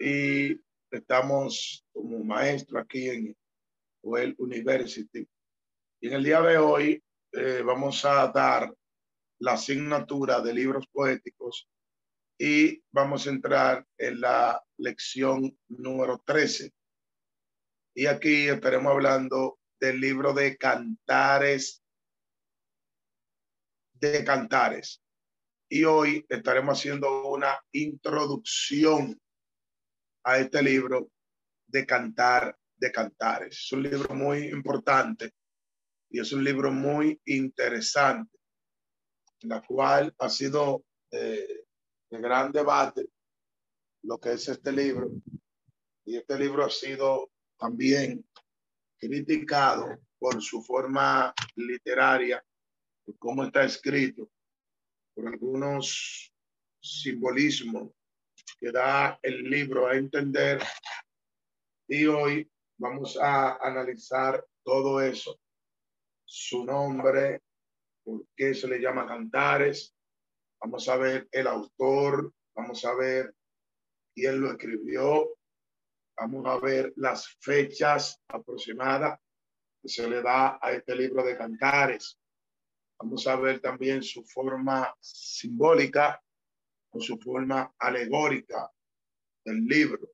y estamos como maestro aquí en Well University. Y en el día de hoy eh, vamos a dar la asignatura de libros poéticos y vamos a entrar en la lección número 13. Y aquí estaremos hablando del libro de Cantares de Cantares. Y hoy estaremos haciendo una introducción a este libro de Cantar de Cantares. Es un libro muy importante y es un libro muy interesante, en la cual ha sido eh, de gran debate lo que es este libro. Y este libro ha sido también criticado por su forma literaria, por cómo está escrito, por algunos simbolismos que da el libro a entender. Y hoy vamos a analizar todo eso, su nombre, por qué se le llama Cantares, vamos a ver el autor, vamos a ver quién lo escribió, vamos a ver las fechas aproximadas que se le da a este libro de Cantares. Vamos a ver también su forma simbólica con su forma alegórica del libro.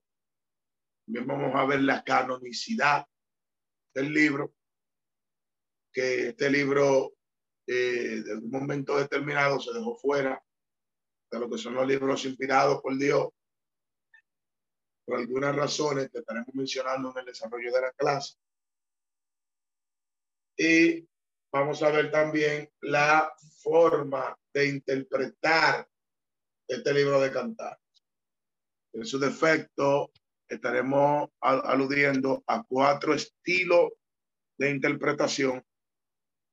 También vamos a ver la canonicidad del libro, que este libro eh, de un momento determinado se dejó fuera de lo que son los libros inspirados por Dios, por algunas razones que estaremos mencionando en el desarrollo de la clase. Y vamos a ver también la forma de interpretar este libro de cantar. En su defecto, estaremos aludiendo a cuatro estilos de interpretación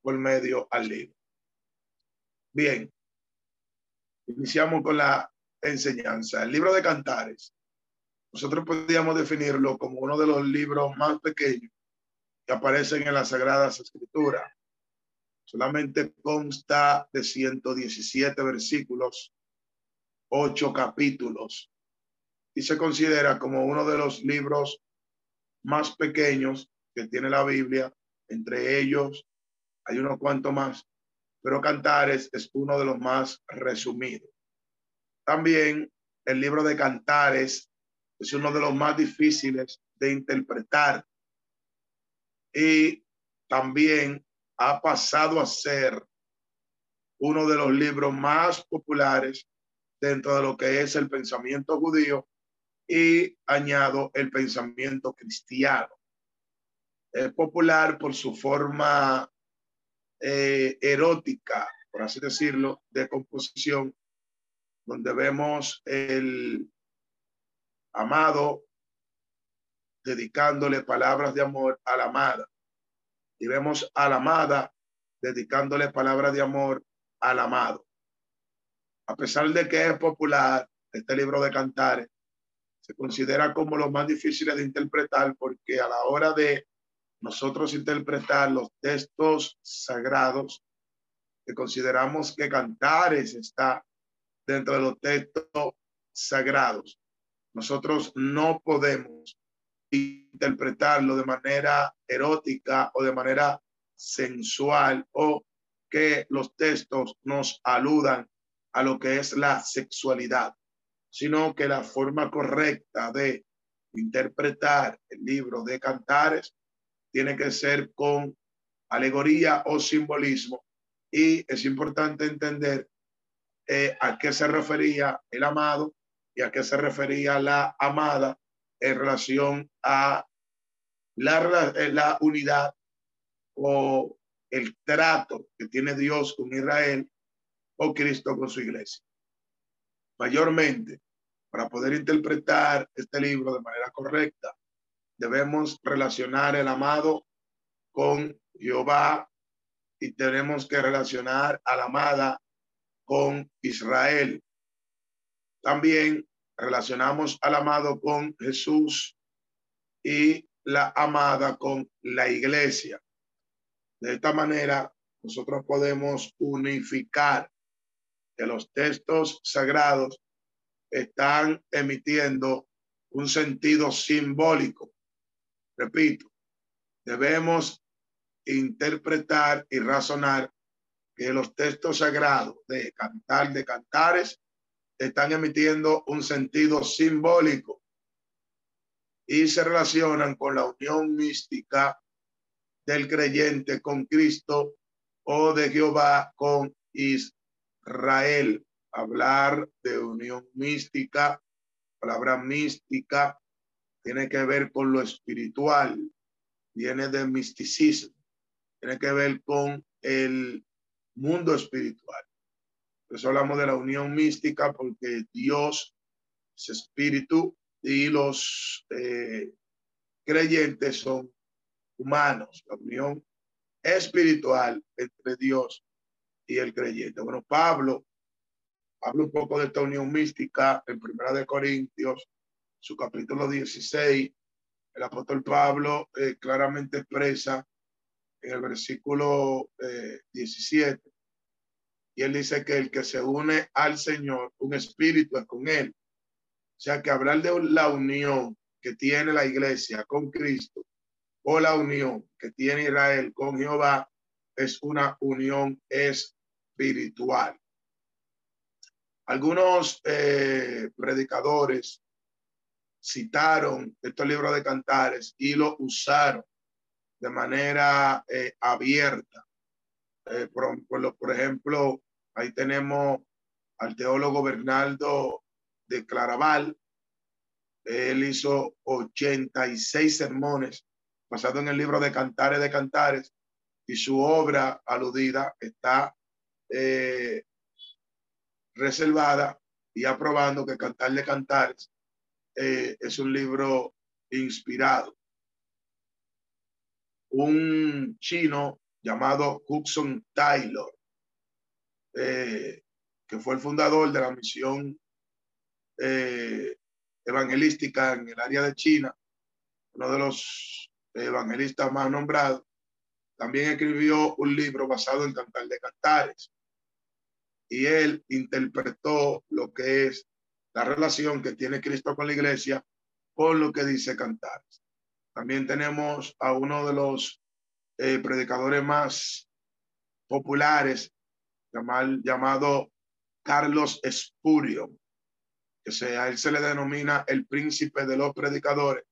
por medio al libro. Bien, iniciamos con la enseñanza. El libro de Cantares, nosotros podríamos definirlo como uno de los libros más pequeños que aparecen en las Sagradas Escrituras. Solamente consta de 117 versículos ocho capítulos y se considera como uno de los libros más pequeños que tiene la Biblia. Entre ellos hay unos cuantos más, pero Cantares es uno de los más resumidos. También el libro de Cantares es uno de los más difíciles de interpretar y también ha pasado a ser uno de los libros más populares dentro de lo que es el pensamiento judío y añado el pensamiento cristiano. Es popular por su forma eh, erótica, por así decirlo, de composición, donde vemos el amado dedicándole palabras de amor a la amada. Y vemos a la amada dedicándole palabras de amor al amado a pesar de que es popular, este libro de cantares se considera como lo más difíciles de interpretar porque a la hora de nosotros interpretar los textos sagrados, que consideramos que cantares está dentro de los textos sagrados, nosotros no podemos interpretarlo de manera erótica o de manera sensual o que los textos nos aludan a lo que es la sexualidad, sino que la forma correcta de interpretar el libro de cantares tiene que ser con alegoría o simbolismo. Y es importante entender eh, a qué se refería el amado y a qué se refería la amada en relación a la, eh, la unidad o el trato que tiene Dios con Israel Cristo con su iglesia. Mayormente, Para poder interpretar este libro de manera correcta, debemos relacionar el amado con Jehová y tenemos que relacionar a la amada con Israel. También relacionamos al amado con Jesús y la amada con la iglesia. De esta manera, nosotros podemos unificar que los textos sagrados están emitiendo un sentido simbólico. Repito, debemos interpretar y razonar que los textos sagrados de Cantar de Cantares están emitiendo un sentido simbólico y se relacionan con la unión mística del creyente con Cristo o de Jehová con Israel. Hablar de unión mística, palabra mística, tiene que ver con lo espiritual, viene de misticismo, tiene que ver con el mundo espiritual. Por eso hablamos de la unión mística porque Dios es espíritu y los eh, creyentes son humanos. La unión espiritual entre Dios y el creyente. Bueno, Pablo habla un poco de esta unión mística en Primera de Corintios, su capítulo 16. El apóstol Pablo eh, claramente expresa en el versículo 17 eh, y él dice que el que se une al Señor, un espíritu es con él. O sea que hablar de la unión que tiene la iglesia con Cristo o la unión que tiene Israel con Jehová es una unión espiritual. Algunos eh, predicadores citaron estos libros de cantares y lo usaron de manera eh, abierta eh, por, por, ejemplo, ahí tenemos al teólogo Bernardo de Claraval. Él hizo 86 sermones basados en el libro de Cantares de Cantares y su obra aludida está eh, reservada y aprobando que Cantar de Cantares eh, es un libro inspirado. Un chino llamado Hudson Taylor, eh, que fue el fundador de la misión evangelística en el área de China, uno de los evangelistas más nombrados, también escribió un libro basado en Cantar de Cantares. Y él interpretó lo que es la relación que tiene Cristo con la iglesia con lo que dice Cantares. También tenemos a uno de los eh, predicadores más populares, llamado Carlos Espurio, que se, a él se le denomina el príncipe de los predicadores,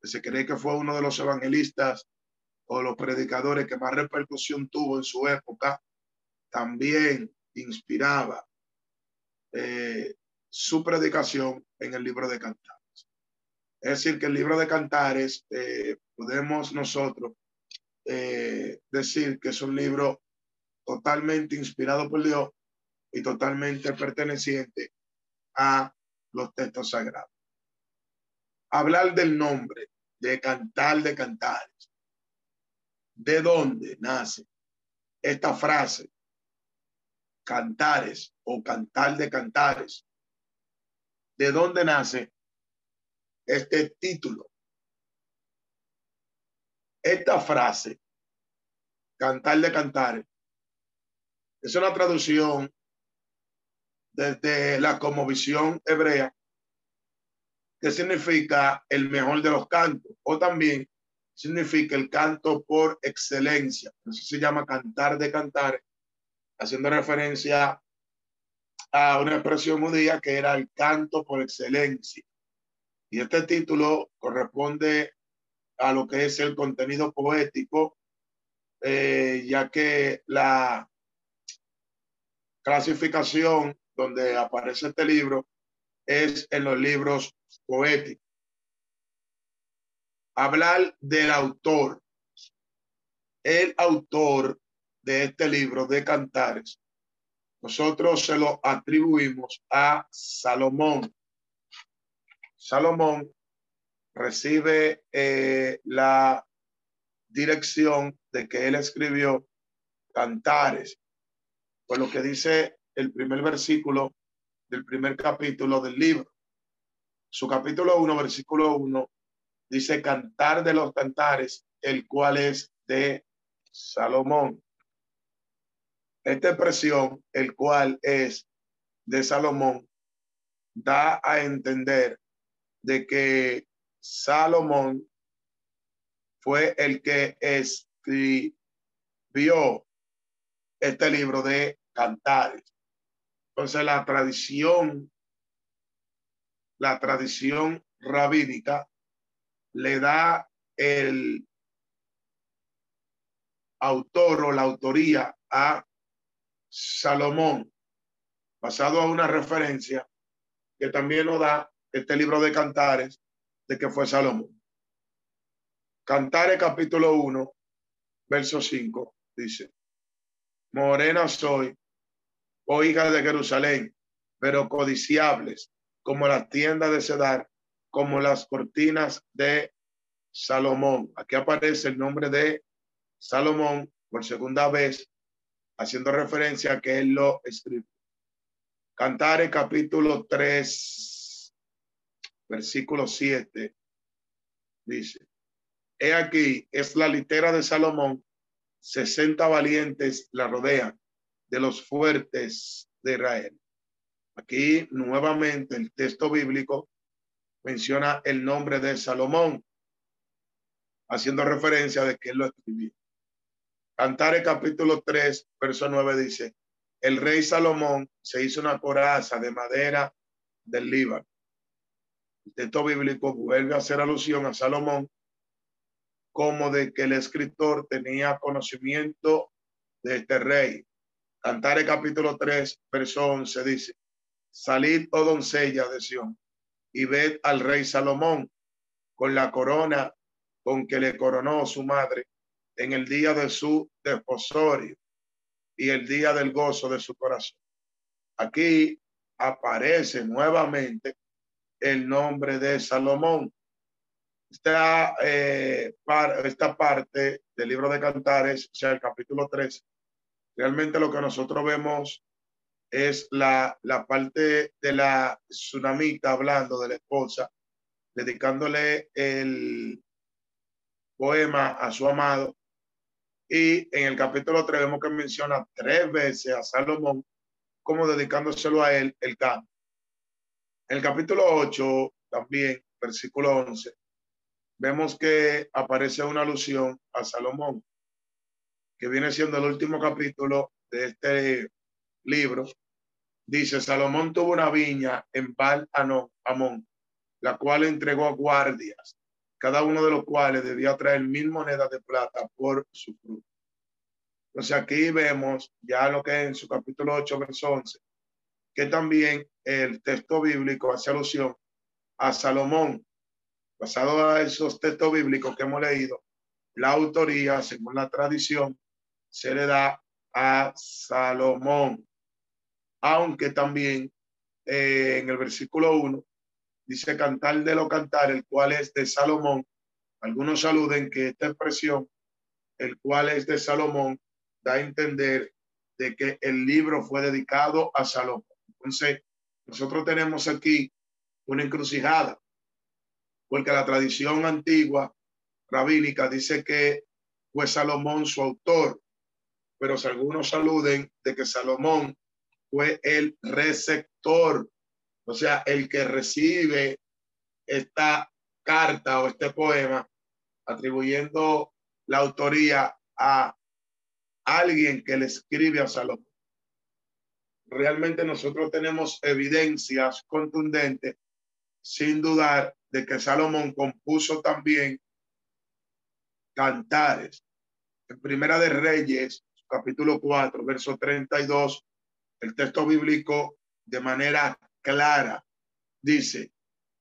se cree que fue uno de los evangelistas o los predicadores que más repercusión tuvo en su época, también inspiraba eh, su predicación en el libro de Cantares. Es decir, que el libro de Cantares eh, podemos nosotros eh, decir que es un libro totalmente inspirado por Dios y totalmente perteneciente a los textos sagrados. Hablar del nombre, de cantar de cantares. ¿De dónde nace esta frase? Cantares o cantar de cantares. ¿De dónde nace este título? Esta frase, cantar de cantar, es una traducción desde la visión hebrea, que significa el mejor de los cantos, o también significa el canto por excelencia. Se llama cantar de cantar, haciendo referencia a una expresión judía que era el canto por excelencia. Y este título corresponde a lo que es el contenido poético, eh, ya que la clasificación donde aparece este libro es en los libros poéticos. Hablar del autor. El autor de este libro de cantares, nosotros se lo atribuimos a Salomón. Salomón recibe eh, la dirección de que él escribió cantares, por lo que dice el primer versículo del primer capítulo del libro. Su capítulo 1, versículo 1, dice cantar de los cantares, el cual es de Salomón. Esta expresión, el cual es de Salomón, da a entender de que Salomón fue el que escribió este libro de cantares. Entonces la tradición, la tradición rabínica le da el autor o la autoría a Salomón, basado a una referencia que también nos da este libro de Cantares de que fue Salomón. Cantares capítulo 1, verso 5, dice, Morena soy, oh hija de Jerusalén, pero codiciables, como las tiendas de Sedar, como las cortinas de Salomón. Aquí aparece el nombre de Salomón por segunda vez, haciendo referencia a que él lo escribió. Cantares capítulo 3, versículo 7, dice, He aquí, es la litera de Salomón, sesenta valientes la rodean, de los fuertes de Israel. Aquí nuevamente el texto bíblico menciona el nombre de Salomón, haciendo referencia de que él lo escribió. Cantar el capítulo 3, verso 9 dice, el rey Salomón se hizo una coraza de madera del Líbano. El texto bíblico vuelve a hacer alusión a Salomón como de que el escritor tenía conocimiento de este rey. Cantar el capítulo 3, verso 11 dice, salid, oh doncella de Sión, y ved al rey Salomón con la corona con que le coronó su madre en el día de su desposorio y el día del gozo de su corazón. Aquí aparece nuevamente el nombre de Salomón. Esta, eh, esta parte del libro de Cantares, o sea, el capítulo 3, realmente lo que nosotros vemos es la, la parte de la tsunamita hablando de la esposa, dedicándole el poema a su amado. Y en el capítulo 3 vemos que menciona tres veces a Salomón como dedicándoselo a él el canto. En el capítulo 8 también, versículo 11, vemos que aparece una alusión a Salomón, que viene siendo el último capítulo de este libro. Dice, Salomón tuvo una viña en Val Amón, la cual entregó a guardias, cada uno de los cuales debía traer mil monedas de plata por su fruto. Entonces aquí vemos ya lo que en su capítulo 8, verso 11, que también el texto bíblico hace alusión a Salomón, basado a esos textos bíblicos que hemos leído, la autoría, según la tradición, se le da a Salomón. Aunque también eh, en el versículo 1 dice cantar de lo cantar, el cual es de Salomón. Algunos saluden que esta expresión, el cual es de Salomón, da a entender de que el libro fue dedicado a Salomón. Entonces, nosotros tenemos aquí una encrucijada porque la tradición antigua rabínica dice que fue Salomón su autor, pero si algunos saluden de que Salomón fue el receptor, o sea, el que recibe esta carta o este poema, atribuyendo la autoría a alguien que le escribe a Salomón. Realmente nosotros tenemos evidencias contundentes, sin dudar, de que Salomón compuso también cantares. En Primera de Reyes, capítulo 4, verso 32, el texto bíblico de manera clara dice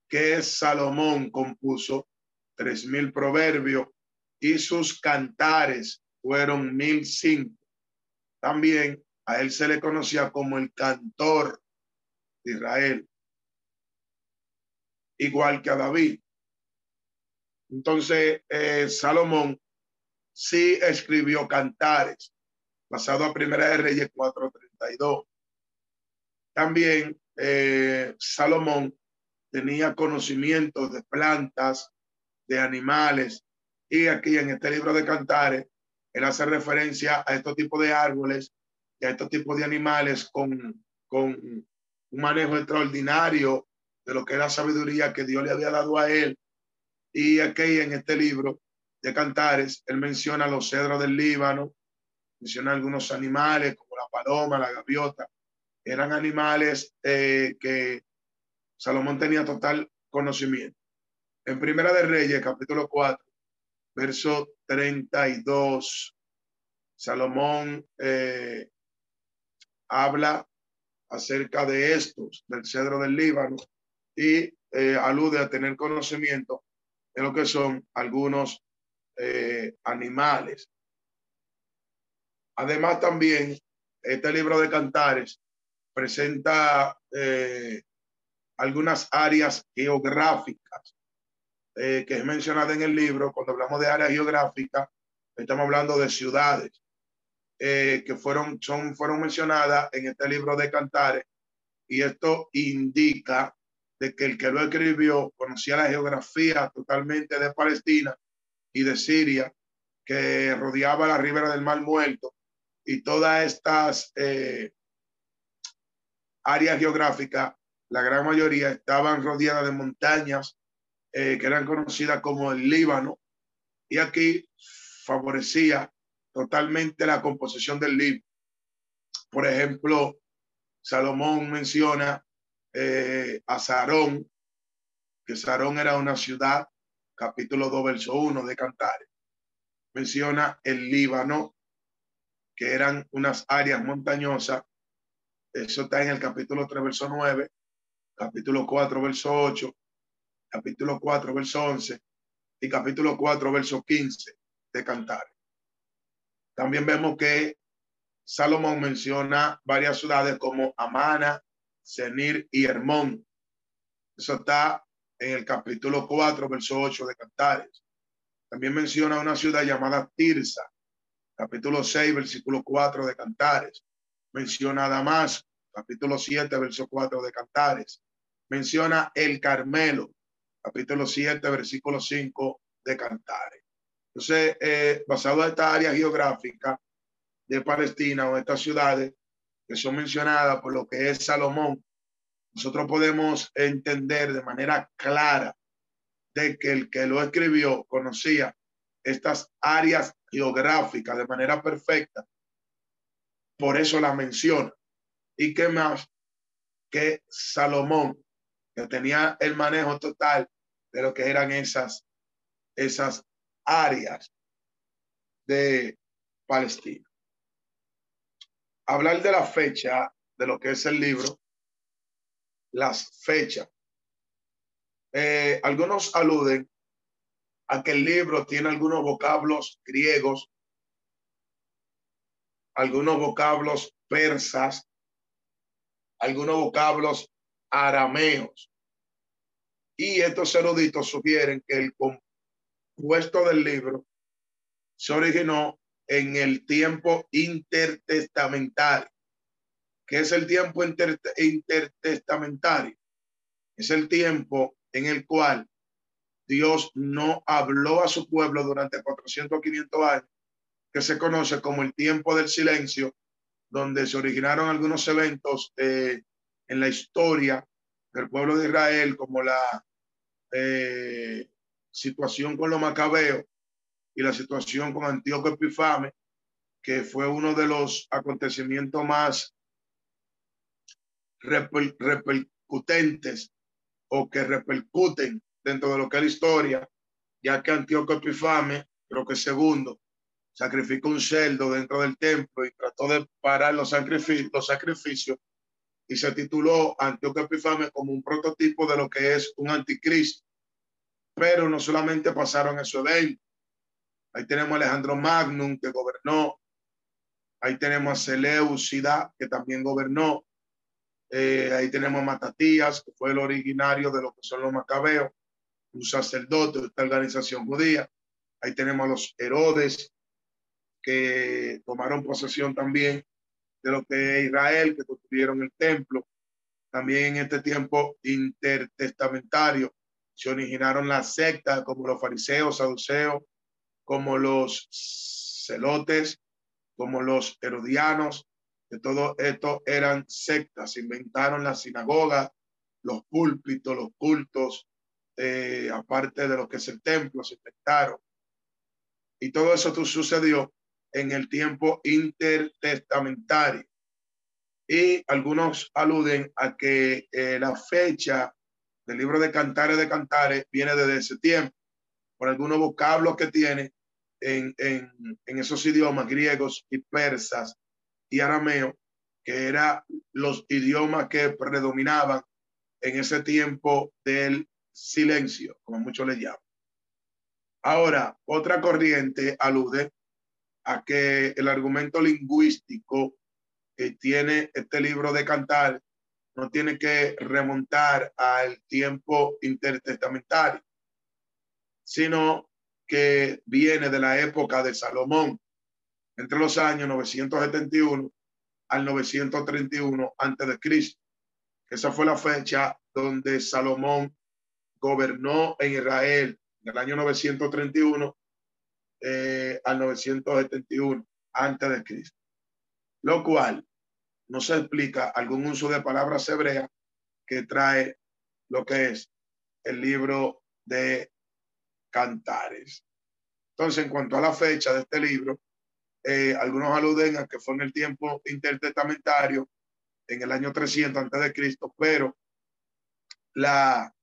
que Salomón compuso tres mil proverbios y sus cantares fueron mil cinco. También a él se le conocía como el cantor de Israel. igual que a David. Entonces, eh, Salomón sí escribió cantares, basado a Primera de Reyes 4.32. También eh, Salomón tenía conocimientos de plantas, de animales, y aquí en este libro de cantares, él hace referencia a estos tipos de árboles y a estos tipos de animales con, con un manejo extraordinario de lo que es la sabiduría que Dios le había dado a él. Y aquí en este libro de Cantares, él menciona los cedros del Líbano, menciona algunos animales como la paloma, la gaviota. Eran animales eh, que Salomón tenía total conocimiento. En Primera de Reyes, capítulo 4, verso 32, Salomón eh, habla acerca de estos, del cedro del Líbano, y eh, alude a tener conocimiento de lo que son algunos animales. Además, también este libro de cantares presenta eh, algunas áreas geográficas que es mencionada en el libro. Cuando hablamos de áreas geográficas, estamos hablando de ciudades que fueron, son, fueron mencionadas en este libro de cantares. Y esto indica de que el que lo escribió conocía la geografía totalmente de Palestina y de Siria, que rodeaba la ribera del Mar Muerto y todas estas eh, áreas geográficas, la gran mayoría estaban rodeadas de montañas eh, que eran conocidas como el Líbano, y aquí favorecía totalmente la composición del libro. Por ejemplo, Salomón menciona eh, a Sarón, que Sarón era una ciudad, capítulo 2, verso 1 de Cantares. Menciona el Líbano, que eran unas áreas montañosas. Eso está en el capítulo 3, verso 9, capítulo 4, verso 8, capítulo 4, verso 11 y capítulo 4, verso 15 de Cantares. También vemos que Salomón menciona varias ciudades como Amana, Senir y Hermón. Eso está en el capítulo 4, verso 8 de Cantares. También menciona una ciudad llamada Tirsa, capítulo 6, versículo 4 de Cantares. Menciona Damasco, capítulo 7, verso 4 de Cantares. Menciona el Carmelo, capítulo 7, versículo 5 de Cantares. Entonces, eh, basado en esta área geográfica de Palestina o estas ciudades, que son mencionadas por lo que es Salomón, nosotros podemos entender de manera clara de que el que lo escribió conocía estas áreas geográficas de manera perfecta. Por eso la menciona. ¿Y qué más? Que Salomón, que tenía el manejo total de lo que eran esas, esas áreas de Palestina hablar de la fecha de lo que es el libro, las fechas. Eh, algunos aluden a que el libro tiene algunos vocablos griegos, algunos vocablos persas, algunos vocablos arameos. Y estos eruditos sugieren que el compuesto del libro se originó en el tiempo intertestamentario. ¿Qué es el tiempo intertestamentario? Es el tiempo en el cual Dios no habló a su pueblo durante 400 o 500 años, que se conoce como el tiempo del silencio, donde se originaron algunos eventos eh, en la historia del pueblo de Israel, como la eh, situación con los macabeos, y la situación con Antíoco Epifame, que fue uno de los acontecimientos más repercutentes o que repercuten dentro de lo que es la historia, ya que Antíoco Epifame, creo que segundo, sacrificó un cerdo dentro del templo y trató de parar los sacrificios, los sacrificios y se tituló Antíoco Epifame como un prototipo de lo que es un anticristo. Pero no solamente pasaron esos eventos, Ahí tenemos a Alejandro Magnum, que gobernó. Ahí tenemos a Seleucida, que también gobernó. Eh, ahí tenemos a Matatías, que fue el originario de lo que son los macabeos, un sacerdote de esta organización judía. Ahí tenemos a los Herodes, que tomaron posesión también de lo que Israel, que construyeron el templo. También en este tiempo intertestamentario se originaron las sectas como los fariseos, saduceos, como los celotes, como los herodianos, que todo esto eran sectas, inventaron la sinagoga, los púlpitos, los cultos, eh, aparte de lo que es el templo, se inventaron. Y todo eso sucedió en el tiempo intertestamentario. Y algunos aluden a que eh, la fecha del libro de Cantares de Cantares viene desde ese tiempo, por algunos vocablos que tiene en, en, en esos idiomas griegos y persas y arameo, que eran los idiomas que predominaban en ese tiempo del silencio, como muchos le llaman. Ahora, otra corriente alude a que el argumento lingüístico que tiene este libro de cantar no tiene que remontar al tiempo intertestamentario, sino que viene de la época de Salomón, entre los años 971 al 931 antes de Cristo. Esa fue la fecha donde Salomón gobernó en Israel, del año 931 eh, al 971 antes de Cristo, lo cual no se explica algún uso de palabras hebreas que trae lo que es el libro de Cantares. Entonces, en cuanto a la fecha de este libro, eh, algunos aluden a que fue en el tiempo intertestamentario, en el año 300 antes de Cristo, pero la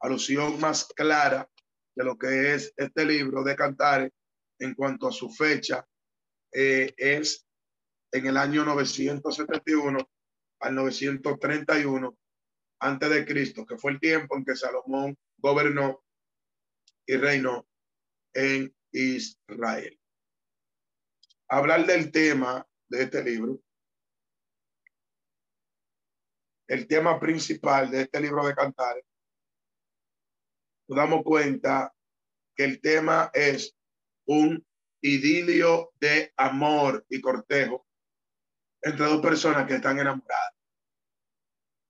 alusión más clara de lo que es este libro de Cantares en cuanto a su fecha eh, es en el año 971 al 931 antes de Cristo, que fue el tiempo en que Salomón gobernó y reinó en Israel. Hablar del tema de este libro. El tema principal de este libro de Cantares. Nos damos cuenta que el tema es un idilio de amor y cortejo entre dos personas que están enamoradas.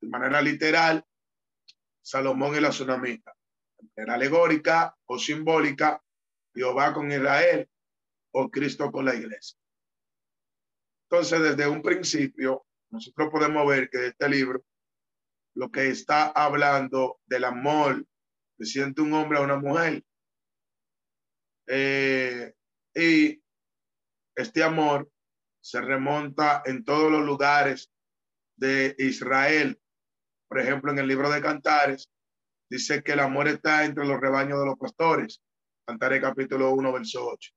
De manera literal, Salomón y la tsunamita. Era alegórica o simbólica, Jehová con Israel o Cristo con la iglesia. Entonces, desde un principio, nosotros podemos ver que este libro lo que está hablando del amor que siente un hombre a una mujer. Eh, y este amor se remonta en todos los lugares de Israel. Por ejemplo, en el libro de Cantares, dice que el amor está entre los rebaños de los pastores. Cantares capítulo 1, verso 8.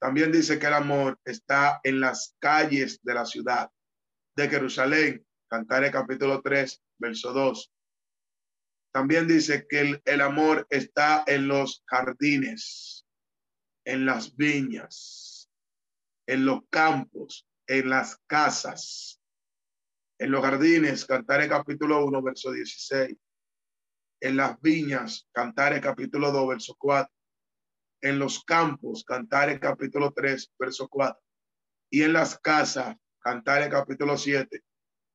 También dice que el amor está en las calles de la ciudad de Jerusalén. Cantares capítulo 3, verso 2. También dice que el, el amor está en los jardines, en las viñas en los campos, en las casas, en los jardines, Cantares capítulo 1, verso 16, en las viñas, Cantares capítulo 2, verso 4, en los campos, Cantares capítulo 3, verso 4, y en las casas, Cantares capítulo 7,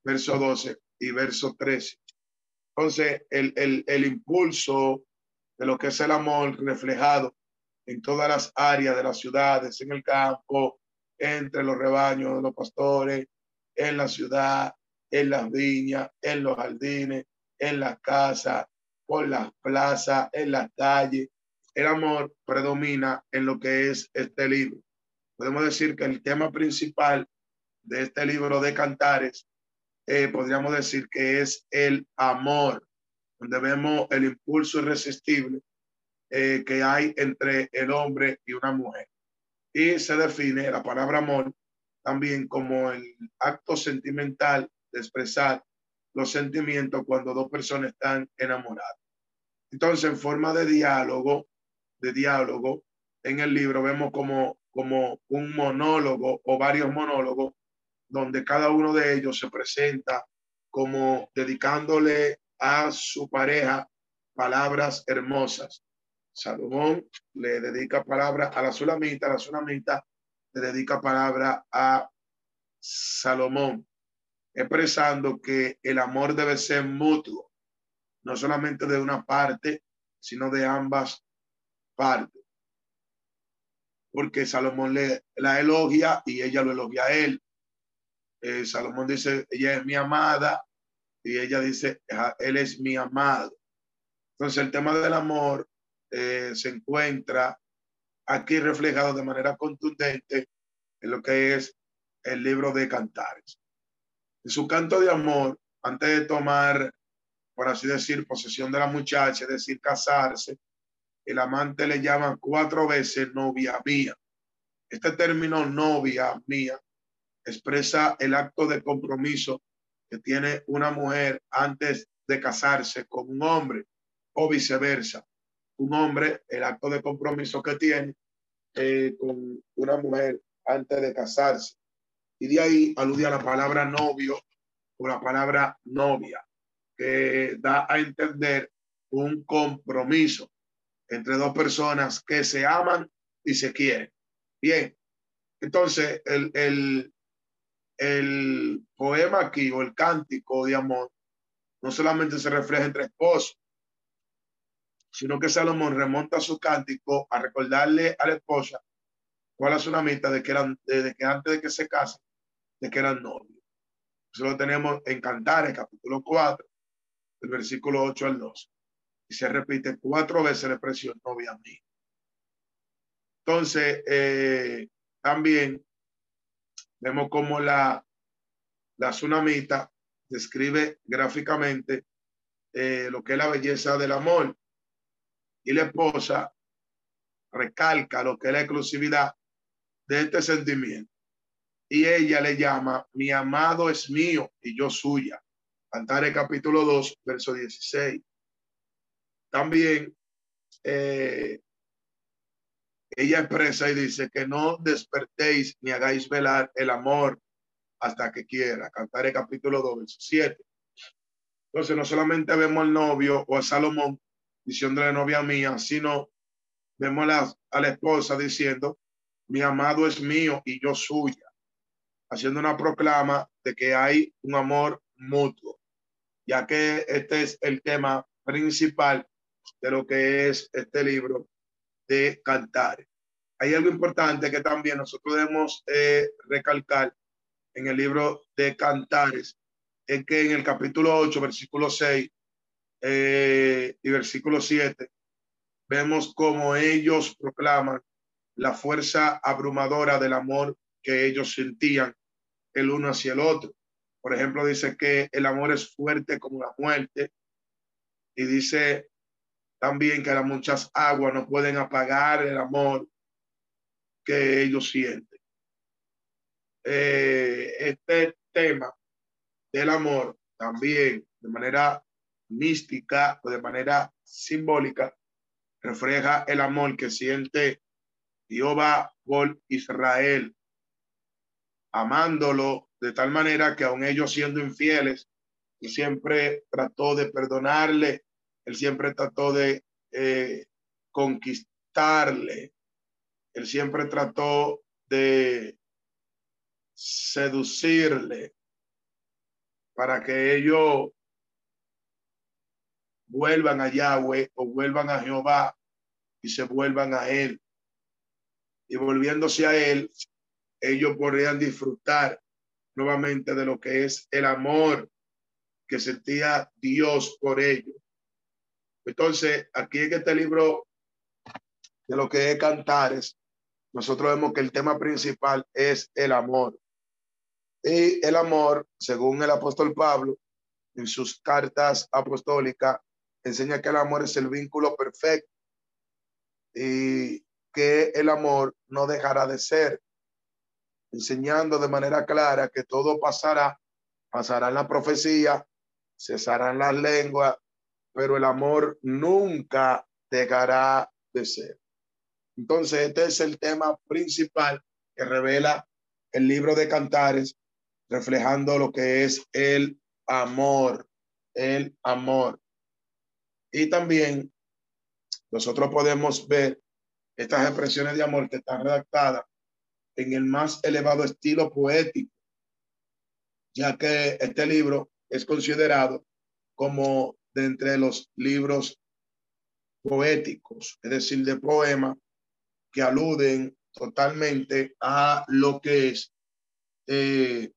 verso 12 y verso 13. Entonces, el, el, el impulso de lo que es el amor reflejado en todas las áreas de las ciudades, en el campo, entre los rebaños de los pastores, en la ciudad, en las viñas, en los jardines, en las casas, por las plazas, en las calles. El amor predomina en lo que es este libro. Podemos decir que el tema principal de este libro de cantares, eh, podríamos decir que es el amor, donde vemos el impulso irresistible eh, que hay entre el hombre y una mujer y se define la palabra amor también como el acto sentimental de expresar los sentimientos cuando dos personas están enamoradas. Entonces, en forma de diálogo, de diálogo, en el libro vemos como, como un monólogo o varios monólogos donde cada uno de ellos se presenta como dedicándole a su pareja palabras hermosas. Salomón le dedica palabras a la sulamita, la sulamita le dedica palabra a Salomón, expresando que el amor debe ser mutuo, no solamente de una parte, sino de ambas partes. Porque Salomón le, la elogia y ella lo elogia a él. Eh, Salomón dice, ella es mi amada y ella dice, él es mi amado. Entonces el tema del amor eh, se encuentra aquí reflejado de manera contundente en lo que es el libro de Cantares. En su canto de amor, antes de tomar, por así decir, posesión de la muchacha, es decir, casarse, el amante le llama cuatro veces novia mía. Este término novia mía expresa el acto de compromiso que tiene una mujer antes de casarse con un hombre o viceversa. Un hombre, el acto de compromiso que tiene eh, con una mujer antes de casarse. Y de ahí alude a la palabra novio o la palabra novia, que da a entender un compromiso entre dos personas que se aman y se quieren. Bien, entonces el, el, el poema aquí o el cántico de amor no solamente se refleja entre esposos, sino que Salomón remonta su cántico a recordarle a la esposa cuál es una mitad de que eran, de, que antes de que se casen, de que eran novios. Eso lo tenemos en Cantares, capítulo 4, del versículo 8 al 12. Y se repite cuatro veces la expresión novia mía. Entonces, eh, también vemos como la, la tsunamita describe gráficamente eh, lo que es la belleza del amor y la esposa recalca lo que es la exclusividad de este sentimiento. Y ella le llama, mi amado es mío y yo suya. el capítulo 2, verso 16. También eh, ella expresa y dice que no despertéis ni hagáis velar el amor hasta que quiera. el capítulo 2, verso 7. Entonces no solamente vemos al novio o a Salomón diciendo la novia mía, sino vemos a la, esposa diciendo, mi amado es mío y yo suya, haciendo una proclama de que hay un amor mutuo, ya que este es el tema principal de lo que es este libro de cantar. Hay algo importante que también nosotros debemos eh, recalcar en el libro de Cantares, es que en el capítulo 8, versículo 6, eh, y versículo 7, vemos cómo ellos proclaman la fuerza abrumadora del amor que ellos sentían el uno hacia el otro. Por ejemplo, dice que el amor es fuerte como la muerte y dice también que las muchas aguas no pueden apagar el amor que ellos sienten. Eh, este tema del amor también de manera mística o de manera simbólica, refleja el amor que siente Jehová por Israel, amándolo de tal manera que aun ellos siendo infieles, él siempre trató de perdonarle, él siempre trató de eh, conquistarle, él siempre trató de seducirle para que ellos vuelvan a Yahweh o vuelvan a Jehová y se vuelvan a Él. Y volviéndose a Él, ellos podrían disfrutar nuevamente de lo que es el amor que sentía Dios por ellos. Entonces, aquí en este libro de lo que es Cantares, nosotros vemos que el tema principal es el amor. Y el amor, según el apóstol Pablo, en sus cartas apostólicas, enseña que el amor es el vínculo perfecto y que el amor no dejará de ser, enseñando de manera clara que todo pasará, pasará en la profecía, cesarán las lenguas, pero el amor nunca dejará de ser. Entonces, este es el tema principal que revela el libro de Cantares, reflejando lo que es el amor, el amor. Y también nosotros podemos ver estas expresiones de amor que están redactadas en el más elevado estilo poético, ya que este libro es considerado como de entre los libros poéticos, es decir, de poemas que aluden totalmente a lo que es eh,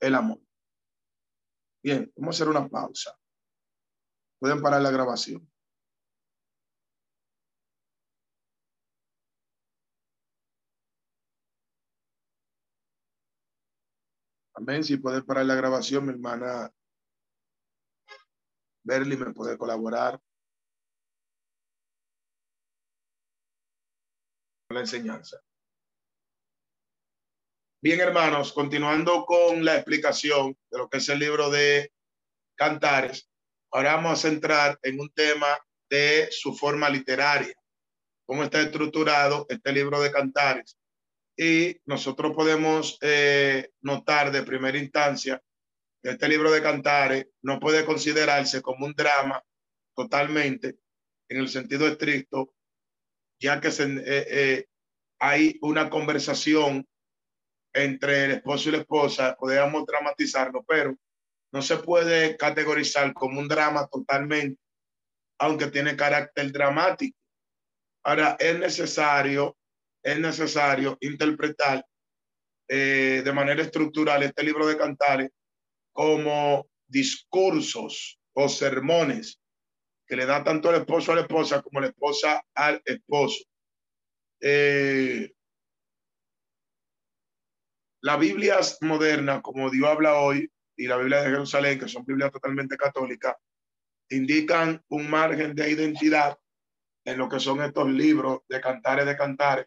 el amor. Bien, vamos a hacer una pausa. Pueden parar la grabación. Amén. Si puede parar la grabación, mi hermana Berly me puede colaborar. La enseñanza. Bien, hermanos, continuando con la explicación de lo que es el libro de Cantares, ahora vamos a centrar en un tema de su forma literaria, cómo está estructurado este libro de Cantares. Y nosotros podemos eh, notar de primera instancia que este libro de Cantares no puede considerarse como un drama totalmente en el sentido estricto, ya que se, eh, eh, hay una conversación entre el esposo y la esposa, podríamos dramatizarlo, pero no se puede categorizar como un drama totalmente, aunque tiene carácter dramático. Ahora, es necesario es necesario interpretar eh, de manera estructural este libro de cantares como discursos o sermones que le da tanto el esposo a la esposa como la esposa al esposo. Eh, la Biblia moderna, como Dios habla hoy, y la Biblia de Jerusalén, que son Biblias totalmente católicas, indican un margen de identidad en lo que son estos libros de cantares de cantares,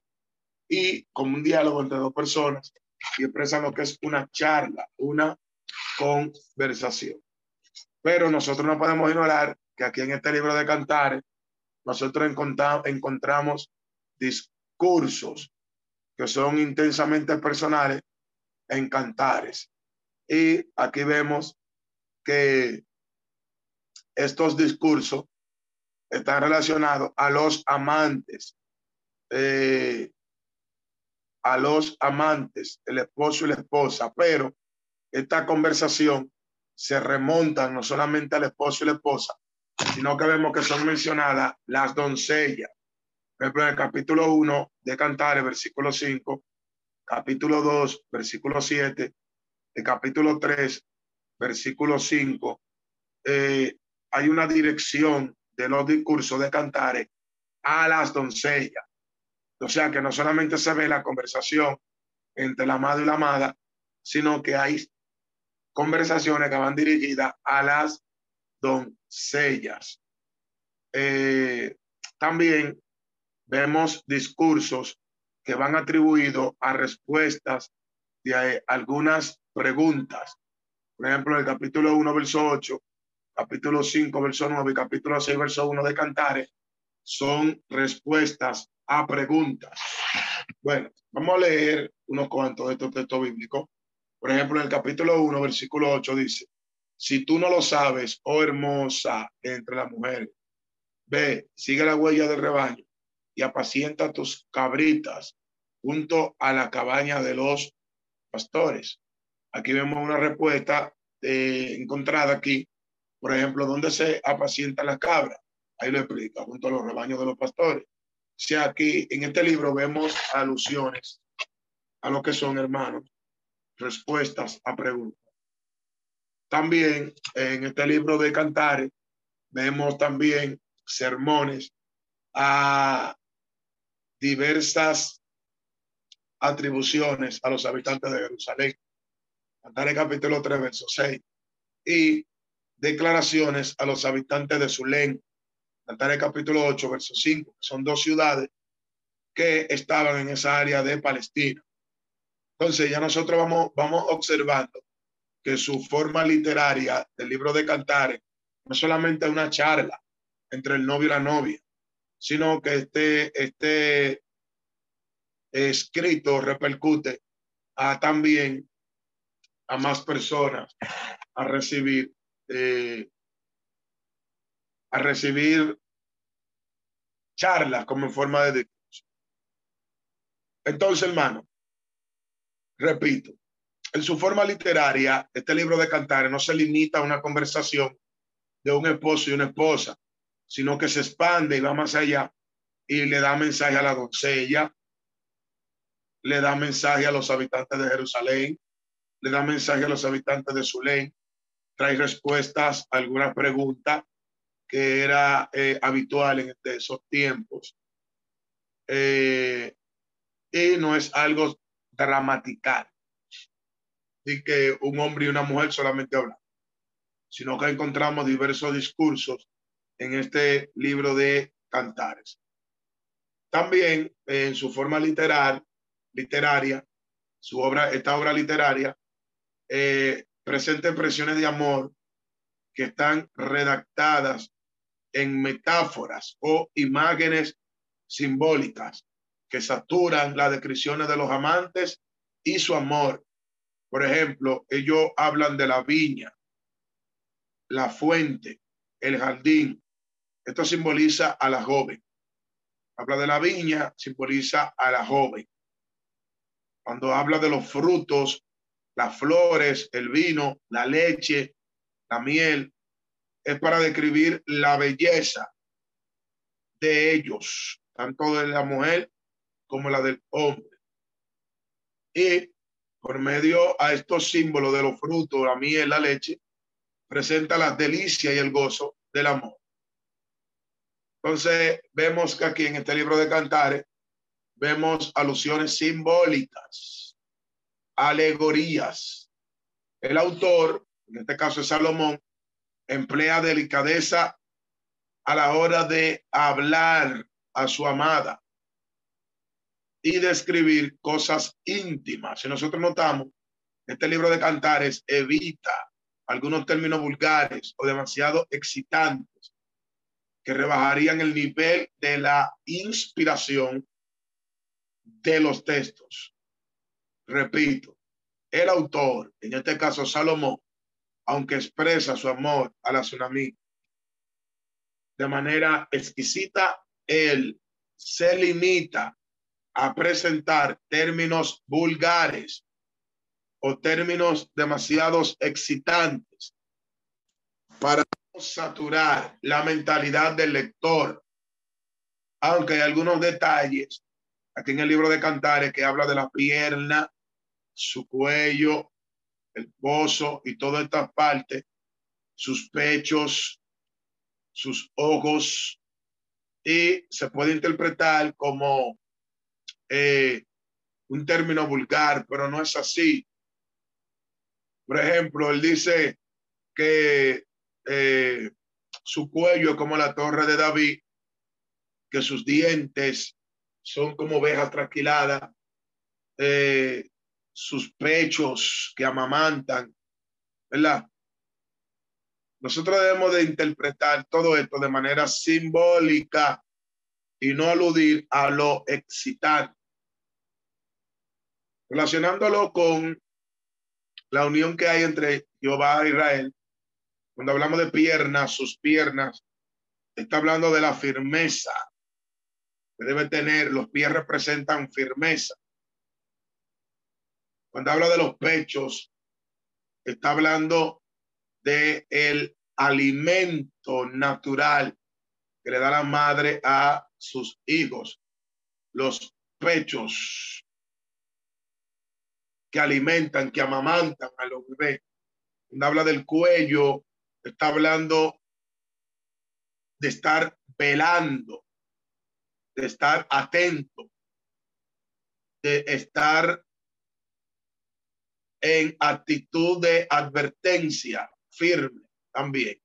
y como un diálogo entre dos personas y expresan lo que es una charla, una conversación. Pero nosotros no podemos ignorar que aquí en este libro de Cantares nosotros encontramos discursos que son intensamente personales en Cantares. Y aquí vemos que estos discursos están relacionados a los amantes eh, a los amantes, el esposo y la esposa, pero esta conversación se remonta no solamente al esposo y la esposa, sino que vemos que son mencionadas las doncellas. Por ejemplo, en el capítulo 1 de Cantares, versículo 5, capítulo 2, versículo 7, el capítulo 3, versículo 5, eh, hay una dirección de los discursos de Cantares a las doncellas. O sea que no solamente se ve la conversación entre la amado y la amada, sino que hay conversaciones que van dirigidas a las doncellas. Eh, también vemos discursos que van atribuidos a respuestas de algunas preguntas. Por ejemplo, el capítulo 1, verso 8, capítulo 5, verso 9 y capítulo 6, verso 1 de Cantares son respuestas a preguntas. Bueno, vamos a leer unos cuantos de estos textos bíblicos. Por ejemplo, en el capítulo 1, versículo 8 dice, si tú no lo sabes, oh hermosa entre las mujeres, ve, sigue la huella del rebaño y apacienta tus cabritas junto a la cabaña de los pastores. Aquí vemos una respuesta eh, encontrada aquí, por ejemplo, ¿dónde se apacienta la cabra? Ahí lo explica, junto a los rebaños de los pastores sea, aquí en este libro vemos alusiones a lo que son, hermanos, respuestas a preguntas. También en este libro de Cantares vemos también sermones a diversas atribuciones a los habitantes de Jerusalén. Cantares capítulo 3, verso 6. Y declaraciones a los habitantes de Zulén, el capítulo 8, verso 5, son dos ciudades que estaban en esa área de Palestina. Entonces ya nosotros vamos, vamos observando que su forma literaria del libro de Cantares no solamente una charla entre el novio y la novia, sino que este, este escrito repercute a también a más personas a recibir, eh, a recibir charlas como en forma de discurso. Entonces, hermano, repito, en su forma literaria, este libro de Cantares no se limita a una conversación de un esposo y una esposa, sino que se expande y va más allá y le da mensaje a la doncella, le da mensaje a los habitantes de Jerusalén, le da mensaje a los habitantes de Zulén, trae respuestas a algunas preguntas que era eh, habitual en esos tiempos. Eh, y no es algo dramatical, de que un hombre y una mujer solamente hablan, sino que encontramos diversos discursos en este libro de Cantares. También en su forma literal, literaria, su obra, esta obra literaria, eh, presenta expresiones de amor que están redactadas en metáforas o imágenes simbólicas que saturan las descripciones de los amantes y su amor. Por ejemplo, ellos hablan de la viña, la fuente, el jardín. Esto simboliza a la joven. Habla de la viña, simboliza a la joven. Cuando habla de los frutos, las flores, el vino, la leche, la miel, es para describir la belleza de ellos, tanto de la mujer como la del hombre. Y por medio a estos símbolos de los frutos, la miel, la leche, presenta la delicia y el gozo del amor. Entonces, vemos que aquí en este libro de Cantares, vemos alusiones simbólicas, alegorías. El autor, en este caso Salomón, emplea delicadeza a la hora de hablar a su amada y describir cosas íntimas. Si nosotros notamos, este libro de cantares evita algunos términos vulgares o demasiado excitantes que rebajarían el nivel de la inspiración de los textos. Repito, el autor, en este caso Salomón, aunque expresa su amor a la tsunami de manera exquisita, él se limita a presentar términos vulgares o términos demasiados excitantes para saturar la mentalidad del lector. Aunque hay algunos detalles aquí en el libro de Cantares que habla de la pierna, su cuello, el pozo y todas estas partes, sus pechos, sus ojos, y se puede interpretar como eh, un término vulgar, pero no es así. Por ejemplo, él dice que eh, su cuello es como la torre de David, que sus dientes son como ovejas tranquiladas, eh, sus pechos que amamantan, ¿verdad? Nosotros debemos de interpretar todo esto de manera simbólica y no aludir a lo excitante. Relacionándolo con la unión que hay entre Jehová e Israel, cuando hablamos de piernas, sus piernas, está hablando de la firmeza que debe tener. Los pies representan firmeza. Cuando habla de los pechos, está hablando de el alimento natural que le da la madre a sus hijos, los pechos que alimentan, que amamantan a los bebés. Cuando habla del cuello, está hablando de estar velando, de estar atento, de estar en actitud de advertencia firme también.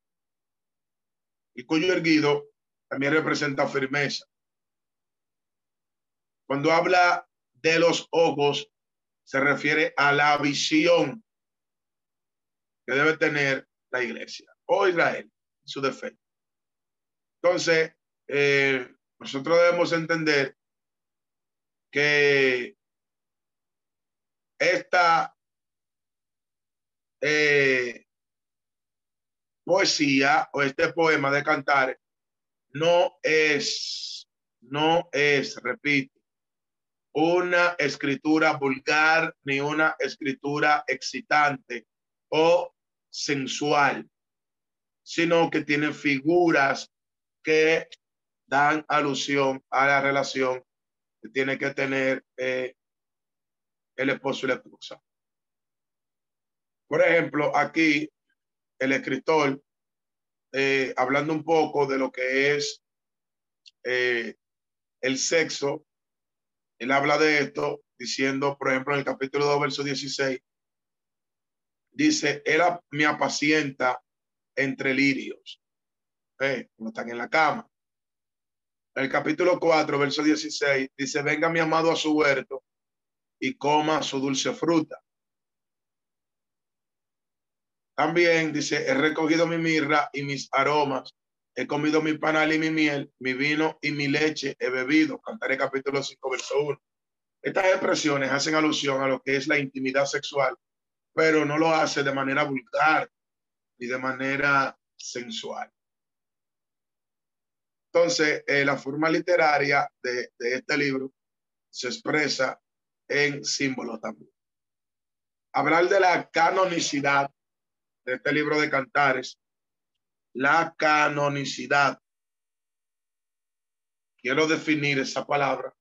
Y cuello erguido también representa firmeza. Cuando habla de los ojos, se refiere a la visión que debe tener la iglesia o Israel, su defecto. Entonces, eh, nosotros debemos entender que esta eh, poesía o este poema de cantar no es, no es, repito, una escritura vulgar ni una escritura excitante o sensual, sino que tiene figuras que dan alusión a la relación que tiene que tener eh, el esposo y la esposa. Por ejemplo, aquí el escritor, eh, hablando un poco de lo que es eh, el sexo, él habla de esto diciendo, por ejemplo, en el capítulo 2, verso 16, dice, él me apacienta entre lirios, están en la cama. El capítulo 4, verso 16, dice, venga mi amado a su huerto y coma su dulce fruta. También dice, he recogido mi mirra y mis aromas, he comido mi panal y mi miel, mi vino y mi leche he bebido. Cantaré capítulo 5, verso 1. Estas expresiones hacen alusión a lo que es la intimidad sexual, pero no lo hace de manera vulgar ni de manera sensual. Entonces, eh, la forma literaria de, de este libro se expresa en símbolos también. Hablar de la canonicidad de este libro de cantares, la canonicidad. Quiero definir esa palabra,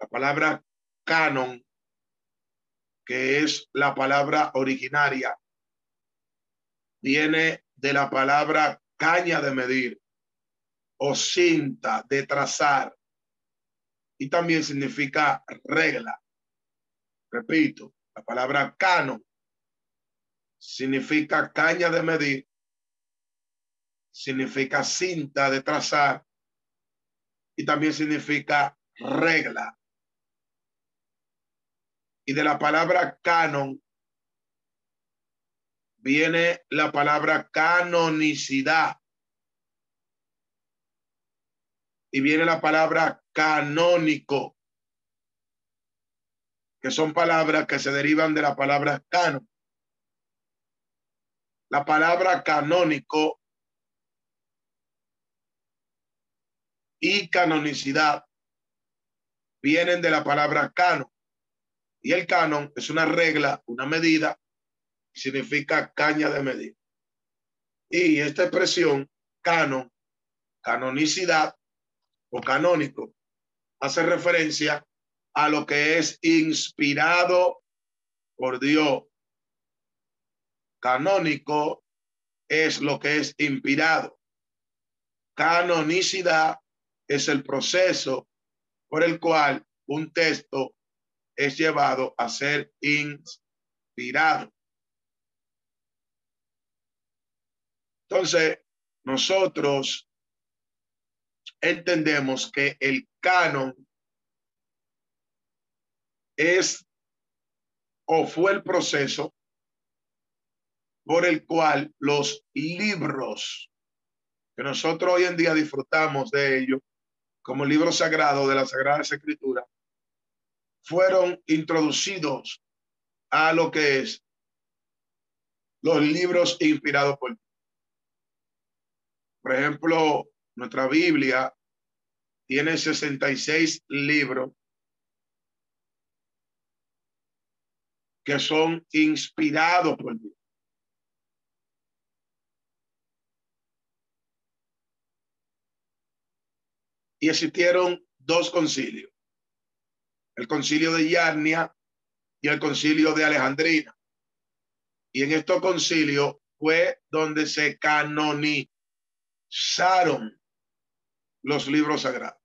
la palabra canon, que es la palabra originaria, viene de la palabra caña de medir o cinta de trazar y también significa regla. Repito, la palabra canon significa caña de medir, significa cinta de trazar y también significa regla. Y de la palabra canon viene la palabra canonicidad. Y viene la palabra canónico, que son palabras que se derivan de la palabra canon. La palabra canónico y canonicidad vienen de la palabra canon. Y el canon es una regla, una medida, significa caña de medir. Y esta expresión, canon, canonicidad o canónico, hace referencia a lo que es inspirado por Dios Canónico es lo que es inspirado. Canonicidad es el proceso por el cual un texto es llevado a ser inspirado. Entonces, nosotros entendemos que el canon es o fue el proceso por el cual los libros que nosotros hoy en día disfrutamos de ellos como libros sagrados de la Sagrada Escritura fueron introducidos a lo que es los libros inspirados por Por ejemplo, nuestra Biblia tiene 66 libros que son inspirados por Dios. y existieron dos concilios, el concilio de Yarnia y el concilio de Alejandrina. Y en estos concilios fue donde se canonizaron los libros sagrados.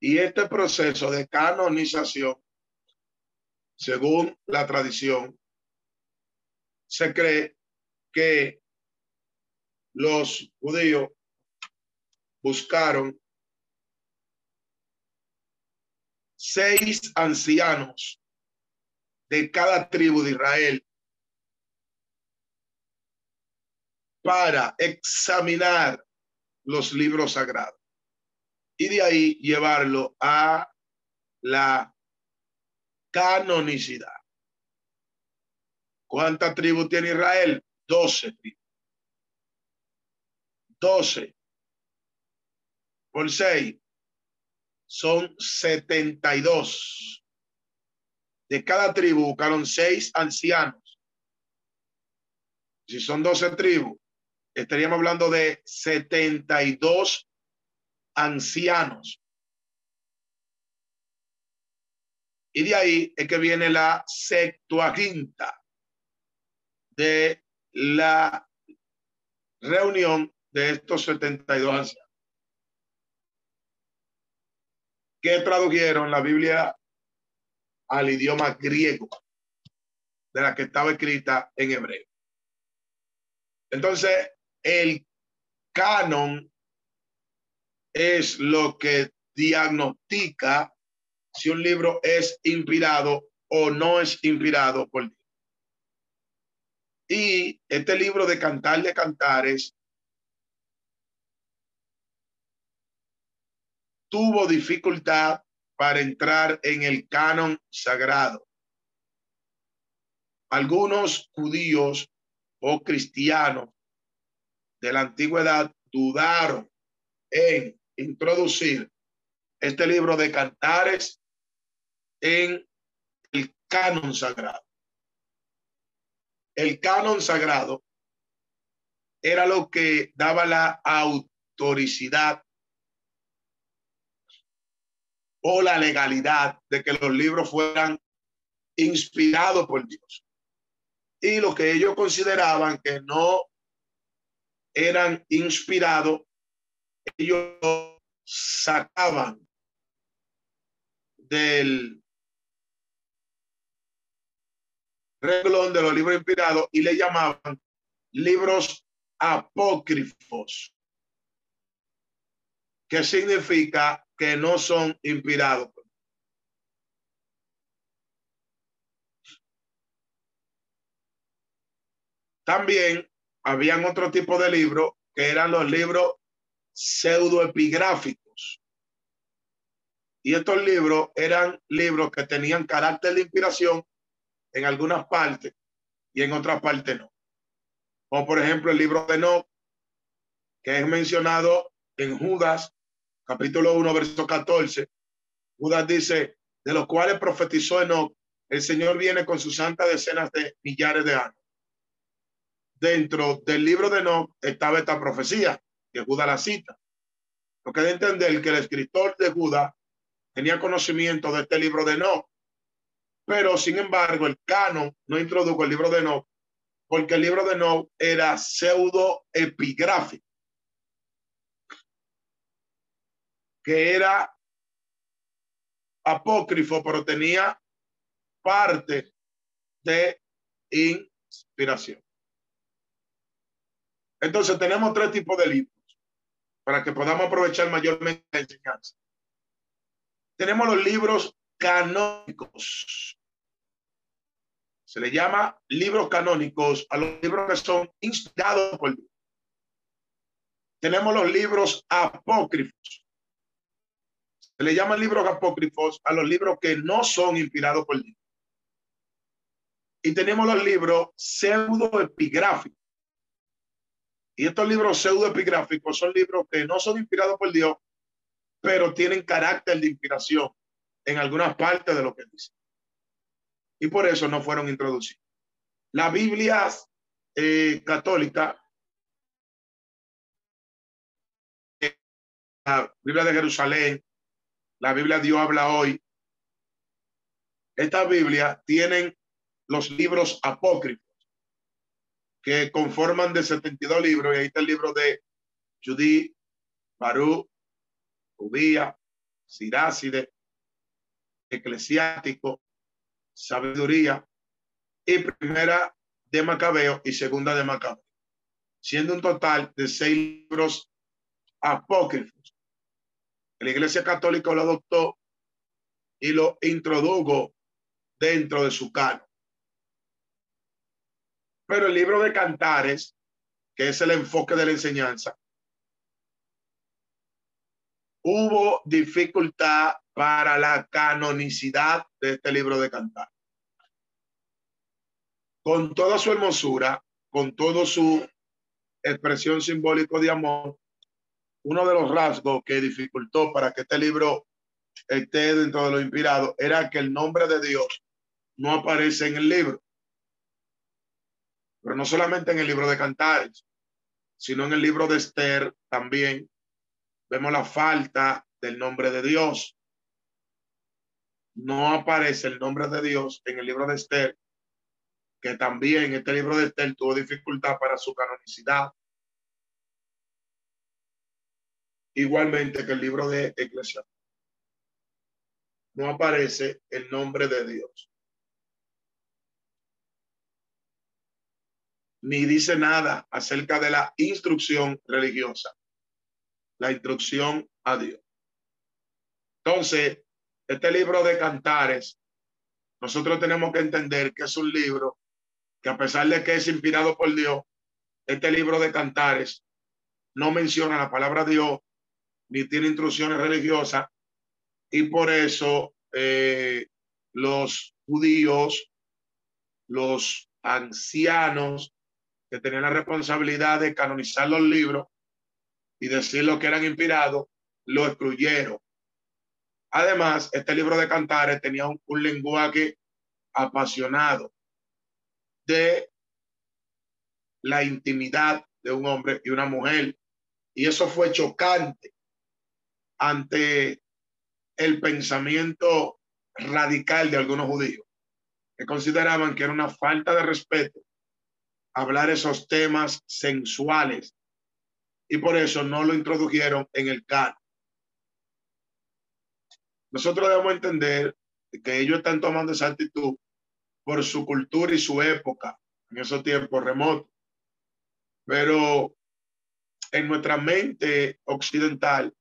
Y este proceso de canonización, según la tradición, se cree que los judíos buscaron seis ancianos de cada tribu de Israel para examinar los libros sagrados y de ahí llevarlo a la canonicidad. ¿Cuántas tribus tiene Israel? Doce tribus. Doce por seis son setenta y dos. De cada tribu buscaron seis ancianos. Si son doce tribus, estaríamos hablando de setenta y dos ancianos. Y de ahí es que viene la septuaginta de la reunión de estos 72 ancianos. que tradujeron la Biblia al idioma griego de la que estaba escrita en hebreo. Entonces, el canon es lo que diagnostica si un libro es inspirado o no es inspirado por Dios. Y este libro de Cantar de Cantares tuvo dificultad para entrar en el canon sagrado. Algunos judíos o cristianos de la antigüedad dudaron en introducir este libro de cantares en el canon sagrado. El canon sagrado era lo que daba la autoricidad o la legalidad de que los libros fueran inspirados por Dios. Y lo que ellos consideraban que no eran inspirados, ellos sacaban del reglón de los libros inspirados y le llamaban libros apócrifos, que significa que no son inspirados. También habían otro tipo de libros que eran los libros pseudoepigráficos. Y estos libros eran libros que tenían carácter de inspiración en algunas partes y en otras partes no. Como por ejemplo el libro de No, que es mencionado en Judas, capítulo 1, verso 14. Judas dice, de los cuales profetizó Enoch, el Señor viene con sus santas decenas de millares de años. Dentro del libro de Enoch estaba esta profecía, que Judas la cita. Lo que de entender que el escritor de Judas tenía conocimiento de este libro de Enoch pero, sin embargo, el canon no introdujo el libro de No, porque el libro de No era pseudo epigráfico, que era apócrifo, pero tenía parte de inspiración. Entonces tenemos tres tipos de libros para que podamos aprovechar mayormente la enseñanza. Tenemos los libros canónicos. Se le llama libros canónicos a los libros que son inspirados por Dios. Tenemos los libros apócrifos. Se le llaman libros apócrifos a los libros que no son inspirados por Dios. Y tenemos los libros pseudoepigráficos. Y estos libros pseudoepigráficos son libros que no son inspirados por Dios, pero tienen carácter de inspiración en algunas partes de lo que dice. Y por eso no fueron introducidos. La Biblia eh, católica, la Biblia de Jerusalén, la Biblia Dios habla hoy, esta Biblia tienen los libros apócrifos que conforman de 72 libros y ahí está el libro de Judí, Barú, Judía, Siráside, eclesiástico, sabiduría y primera de Macabeo y segunda de Macabeo, siendo un total de seis libros apócrifos. La Iglesia Católica lo adoptó y lo introdujo dentro de su canon. Pero el libro de Cantares, que es el enfoque de la enseñanza, hubo dificultad para la canonicidad de este libro de cantar. con toda su hermosura, con toda su expresión simbólico de amor, uno de los rasgos que dificultó para que este libro esté dentro de lo inspirado era que el nombre de Dios no aparece en el libro. Pero no solamente en el libro de Cantares, sino en el libro de Esther también vemos la falta del nombre de Dios. No aparece el nombre de Dios en el libro de Esther, que también este libro de Esther tuvo dificultad para su canonicidad. Igualmente que el libro de Eclesiastes. No aparece el nombre de Dios. Ni dice nada acerca de la instrucción religiosa. La instrucción a Dios. Entonces, este libro de cantares, nosotros tenemos que entender que es un libro que a pesar de que es inspirado por Dios, este libro de cantares no menciona la palabra Dios ni tiene instrucciones religiosas y por eso eh, los judíos, los ancianos que tenían la responsabilidad de canonizar los libros y decir lo que eran inspirados, lo excluyeron. Además, este libro de cantares tenía un, un lenguaje apasionado de la intimidad de un hombre y una mujer. Y eso fue chocante ante el pensamiento radical de algunos judíos, que consideraban que era una falta de respeto hablar esos temas sensuales y por eso no lo introdujeron en el canon. Nosotros debemos entender que ellos están tomando esa actitud por su cultura y su época en esos tiempos remotos. Pero en nuestra mente occidental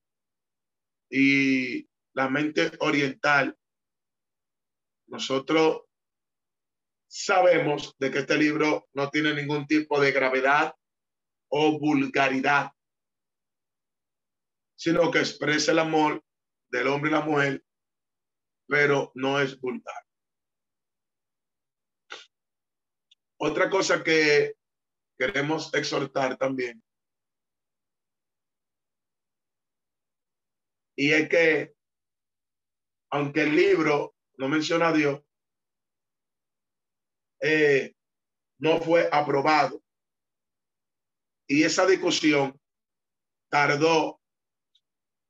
y la mente oriental, nosotros sabemos de que este libro no tiene ningún tipo de gravedad o vulgaridad, sino que expresa el amor del hombre y la mujer, pero no es vulgar. Otra cosa que queremos exhortar también Y es que, aunque el libro no menciona a Dios, eh, no fue aprobado. Y esa discusión tardó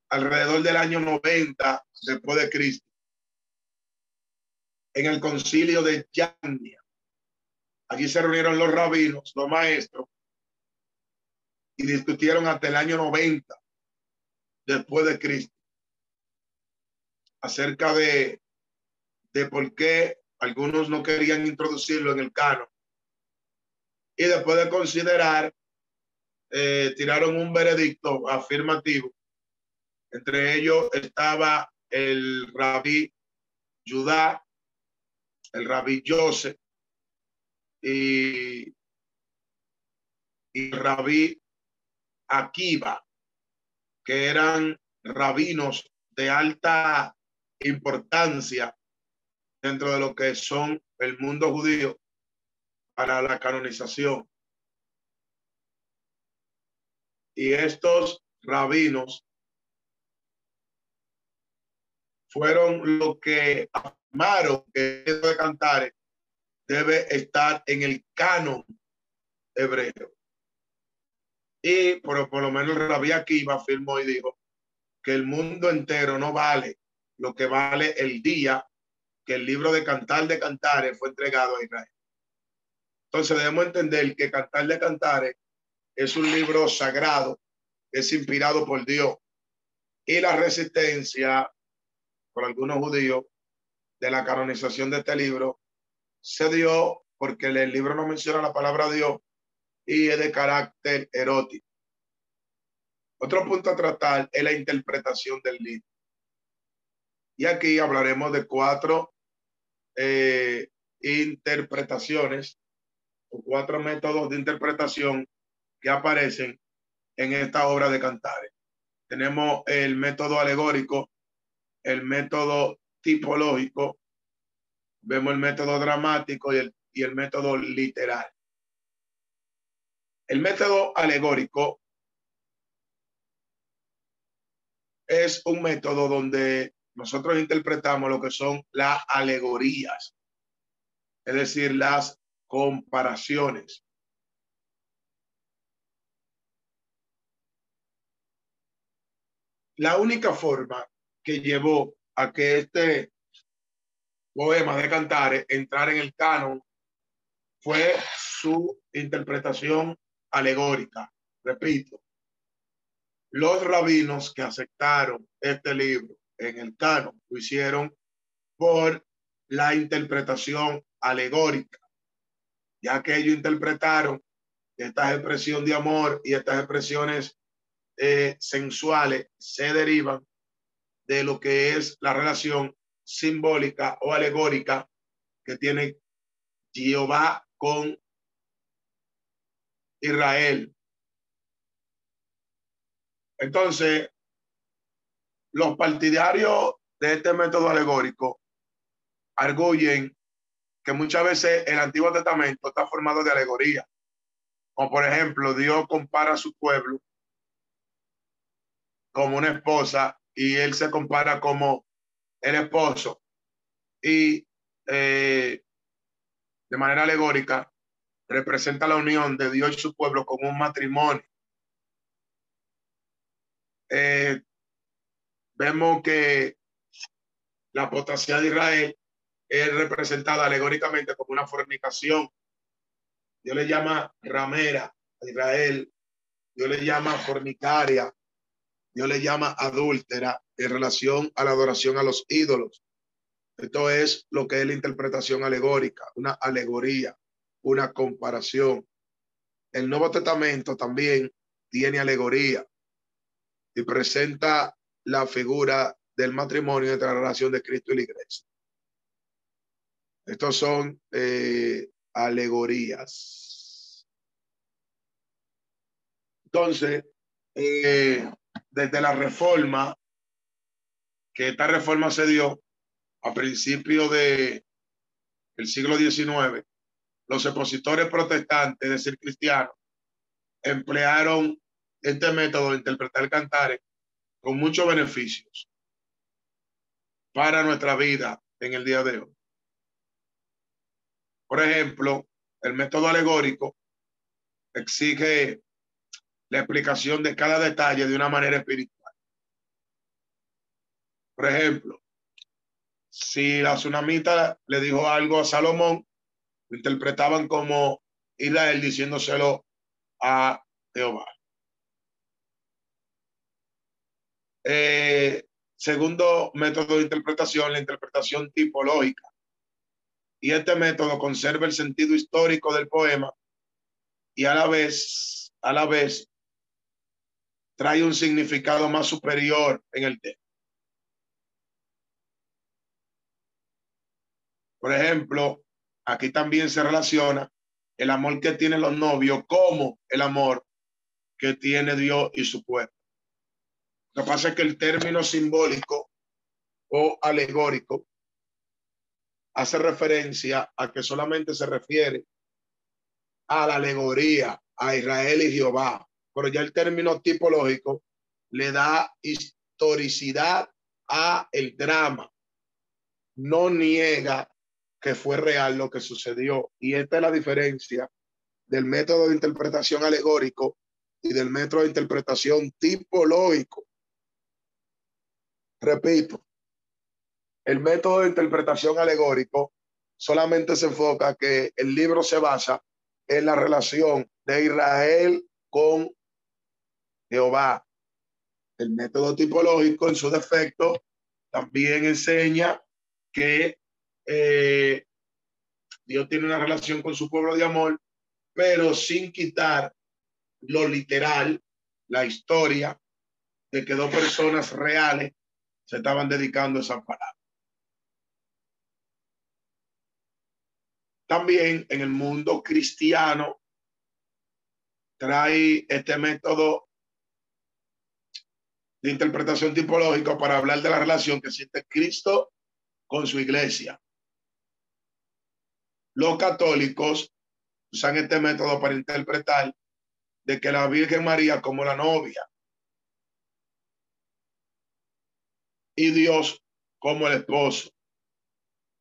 alrededor del año 90 después de Cristo en el concilio de Yania. Allí se reunieron los rabinos, los maestros, y discutieron hasta el año 90 después de Cristo acerca de, de por qué algunos no querían introducirlo en el canon. Y después de considerar, eh, tiraron un veredicto afirmativo. Entre ellos estaba el rabí Judá, el rabí Joseph y, y rabí Akiva, que eran rabinos de alta importancia dentro de lo que son el mundo judío para la canonización. Y estos rabinos fueron lo que afirmaron que el de Cantares debe estar en el canon hebreo. Y por, por lo menos el rabí Akiva afirmó y dijo que el mundo entero no vale lo que vale el día que el libro de Cantar de Cantares fue entregado a Israel. Entonces debemos entender que Cantar de Cantares es un libro sagrado, es inspirado por Dios. Y la resistencia por algunos judíos de la canonización de este libro se dio porque el libro no menciona la palabra Dios y es de carácter erótico. Otro punto a tratar es la interpretación del libro. Y aquí hablaremos de cuatro eh, interpretaciones o cuatro métodos de interpretación que aparecen en esta obra de Cantares. Tenemos el método alegórico, el método tipológico, vemos el método dramático y el y el método literal. El método alegórico es un método donde nosotros interpretamos lo que son las alegorías, es decir, las comparaciones. La única forma que llevó a que este poema de Cantares entrar en el canon fue su interpretación alegórica. Repito, los rabinos que aceptaron este libro en el canon lo hicieron por la interpretación alegórica, ya que ellos interpretaron estas expresiones de amor y estas expresiones eh, sensuales se derivan de lo que es la relación simbólica o alegórica que tiene Jehová con Israel. Entonces, los partidarios de este método alegórico arguyen que muchas veces el Antiguo Testamento está formado de alegoría. Como por ejemplo, Dios compara a su pueblo como una esposa y él se compara como el esposo. Y eh, de manera alegórica representa la unión de Dios y su pueblo como un matrimonio. Eh, vemos que la potencia de Israel es representada alegóricamente como una fornicación. Dios le llama ramera a Israel, Dios le llama fornicaria, Dios le llama adúltera en relación a la adoración a los ídolos. Esto es lo que es la interpretación alegórica, una alegoría, una comparación. El Nuevo Testamento también tiene alegoría y presenta la figura del matrimonio entre la relación de Cristo y la iglesia. Estos son eh, alegorías. Entonces, eh, desde la reforma, que esta reforma se dio a principios de el siglo XIX, los expositores protestantes, es decir, cristianos, emplearon este método de interpretar cantares con muchos beneficios para nuestra vida en el día de hoy. Por ejemplo, el método alegórico exige la explicación de cada detalle de una manera espiritual. Por ejemplo, si la tsunamita le dijo algo a Salomón, lo interpretaban como Israel diciéndoselo a Jehová. Eh, segundo método de interpretación, la interpretación tipológica. Y este método conserva el sentido histórico del poema y a la vez, a la vez, trae un significado más superior en el tema. Por ejemplo, aquí también se relaciona el amor que tienen los novios como el amor que tiene Dios y su pueblo. Lo que pasa es que el término simbólico o alegórico hace referencia a que solamente se refiere a la alegoría, a Israel y Jehová, pero ya el término tipológico le da historicidad a el drama. No niega que fue real lo que sucedió. Y esta es la diferencia del método de interpretación alegórico y del método de interpretación tipológico. Repito, el método de interpretación alegórico solamente se enfoca que el libro se basa en la relación de Israel con Jehová. El método tipológico, en su defecto, también enseña que eh, Dios tiene una relación con su pueblo de amor, pero sin quitar lo literal, la historia de que dos personas reales se estaban dedicando a esa palabra. También en el mundo cristiano trae este método de interpretación tipológica para hablar de la relación que siente Cristo con su iglesia. Los católicos usan este método para interpretar de que la Virgen María como la novia y Dios como el esposo,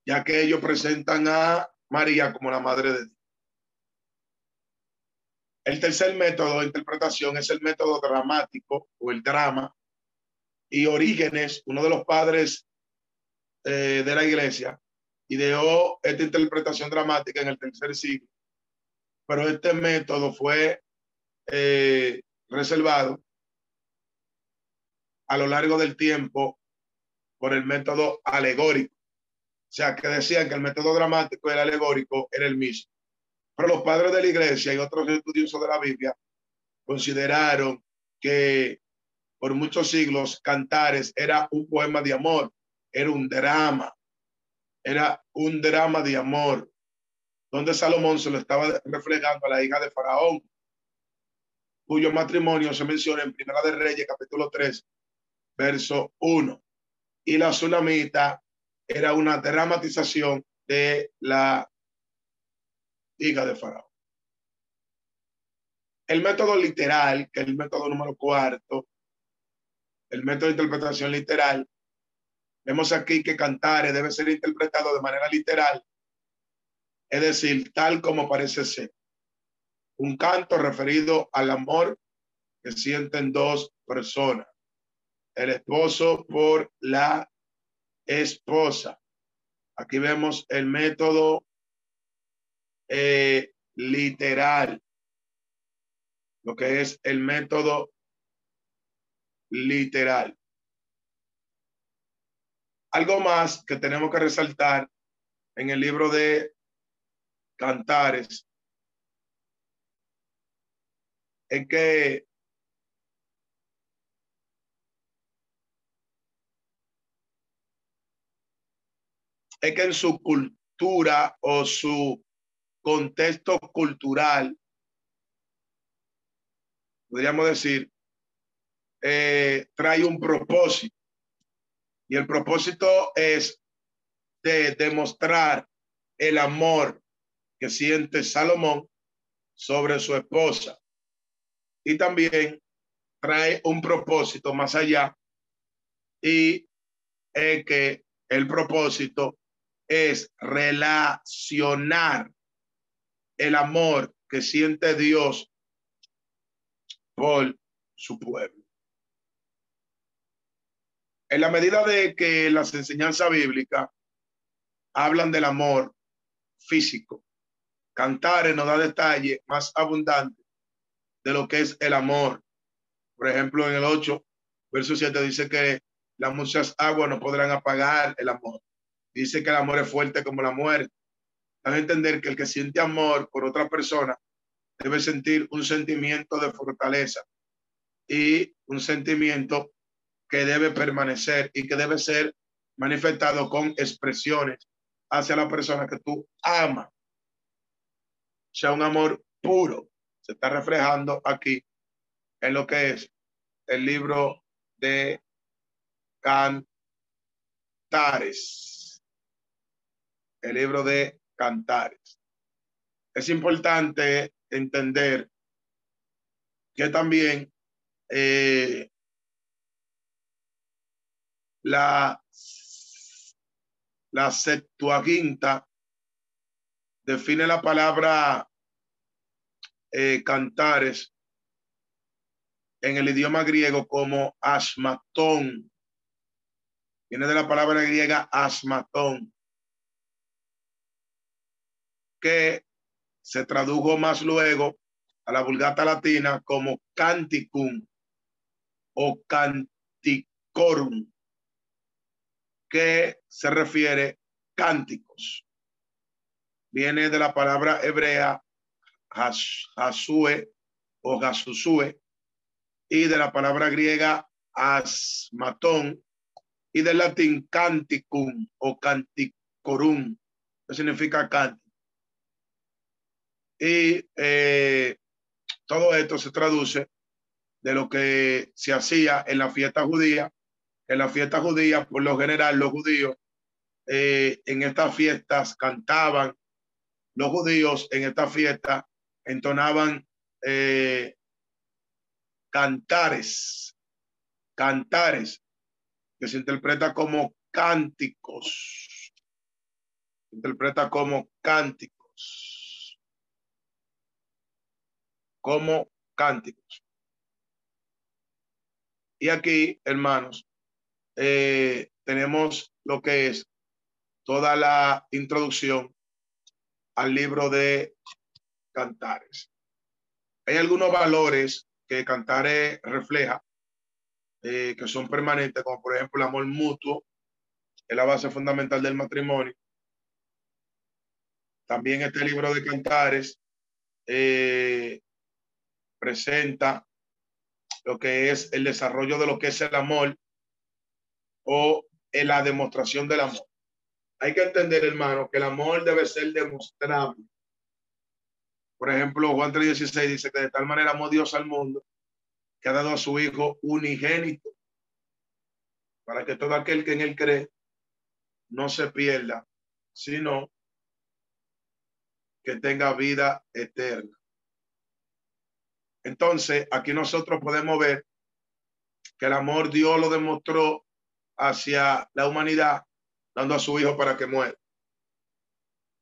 ya que ellos presentan a María como la madre de Dios. El tercer método de interpretación es el método dramático o el drama. Y Orígenes, uno de los padres eh, de la iglesia, ideó esta interpretación dramática en el tercer siglo. Pero este método fue eh, reservado a lo largo del tiempo por el método alegórico. O sea, que decían que el método dramático y el alegórico era el mismo. Pero los padres de la iglesia y otros estudiosos de la Biblia consideraron que por muchos siglos Cantares era un poema de amor, era un drama, era un drama de amor, donde Salomón se lo estaba reflejando a la hija de Faraón, cuyo matrimonio se menciona en Primera de Reyes, capítulo 3, verso 1. Y la Sulamita era una dramatización de la hija de Faraón. El método literal, que es el método número cuarto, el método de interpretación literal, vemos aquí que Cantares debe ser interpretado de manera literal, es decir, tal como parece ser. Un canto referido al amor que sienten dos personas, el esposo por la esposa. Aquí vemos el método eh, literal, lo que es el método literal. Algo más que tenemos que resaltar en el libro de Cantares es que es que en su cultura o su contexto cultural, podríamos decir, eh, trae un propósito. Y el propósito es de demostrar el amor que siente Salomón sobre su esposa. Y también trae un propósito más allá y es que el propósito es relacionar el amor que siente Dios por su pueblo. En la medida de que las enseñanzas bíblicas hablan del amor físico, Cantares nos da detalles más abundantes de lo que es el amor. Por ejemplo, en el 8, verso 7 dice que las muchas aguas no podrán apagar el amor. Dice que el amor es fuerte como la muerte a entender que el que siente amor por otra persona debe sentir un sentimiento de fortaleza y un sentimiento que debe permanecer y que debe ser manifestado con expresiones hacia la persona que tú amas. Sea un amor puro. Se está reflejando aquí en lo que es el libro de Cantares. El libro de cantares. Es importante entender que también eh, la, la Septuaginta define la palabra eh, cantares en el idioma griego como asmatón. Viene de la palabra griega asmatón, que se tradujo más luego a la vulgata latina como canticum o canticorum, que se refiere cánticos. Viene de la palabra hebrea hasue o gasusue y de la palabra griega asmatón y del latín canticum o canticorum, que significa cántico. Y eh, todo esto se traduce de lo que se hacía en la fiesta judía. En la fiesta judía, por lo general, los judíos eh, en estas fiestas cantaban los judíos en esta fiesta entonaban eh, cantares, cantares, que se interpreta como cánticos, se interpreta como cánticos, como cánticos. Y aquí, hermanos, eh, tenemos lo que es toda la introducción al libro de Cantares. Hay algunos valores que Cantares refleja, eh, que son permanentes, como por ejemplo el amor mutuo, es la base fundamental del matrimonio. También este libro de Cantares eh, presenta lo que es el desarrollo de lo que es el amor o la demostración del amor. Hay que entender, hermano, que el amor debe ser demostrable. Por ejemplo, Juan 3:16 dice que de tal manera amó Dios al mundo que ha dado a su Hijo unigénito para que todo aquel que en él cree no se pierda, sino que tenga vida eterna. Entonces, aquí nosotros podemos ver que el amor Dios lo demostró hacia la humanidad, dando a su Hijo para que muera.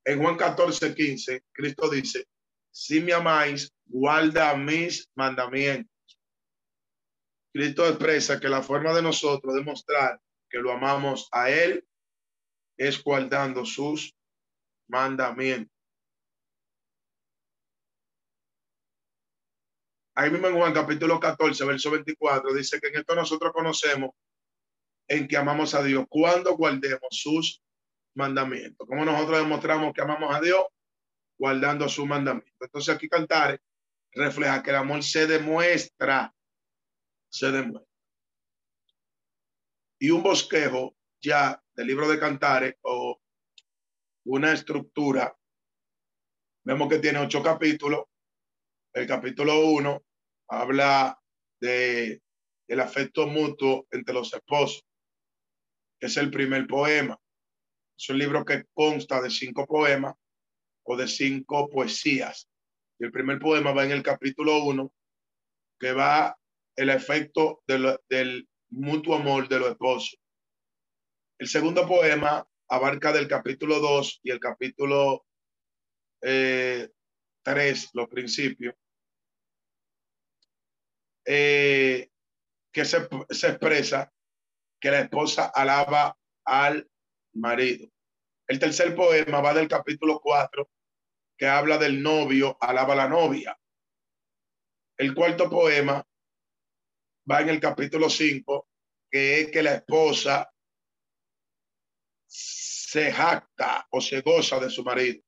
En Juan 14, 15, Cristo dice, si me amáis, guarda mis mandamientos. Cristo expresa que la forma de nosotros demostrar que lo amamos a Él es guardando sus mandamientos. Ahí mismo en Juan capítulo 14, verso 24, dice que en esto nosotros conocemos en que amamos a Dios cuando guardemos sus mandamientos. ¿Cómo nosotros demostramos que amamos a Dios? Guardando sus mandamientos. Entonces aquí cantar refleja que el amor se demuestra, se demuestra. Y un bosquejo ya del libro de Cantares o una estructura, vemos que tiene ocho capítulos. El capítulo uno habla de el afecto mutuo entre los esposos, es el primer poema. Es un libro que consta de cinco poemas o de cinco poesías. Y el primer poema va en el capítulo uno, que va el efecto del mutuo amor de los esposos. El segundo poema abarca del capítulo dos y el capítulo eh, tres, los principios, eh, que se, se, expresa que la esposa alaba al marido. El tercer poema va del capítulo 4, que habla del novio, alaba a la novia. El cuarto poema va en el capítulo 5, que es que la esposa se jacta o se goza de su marido.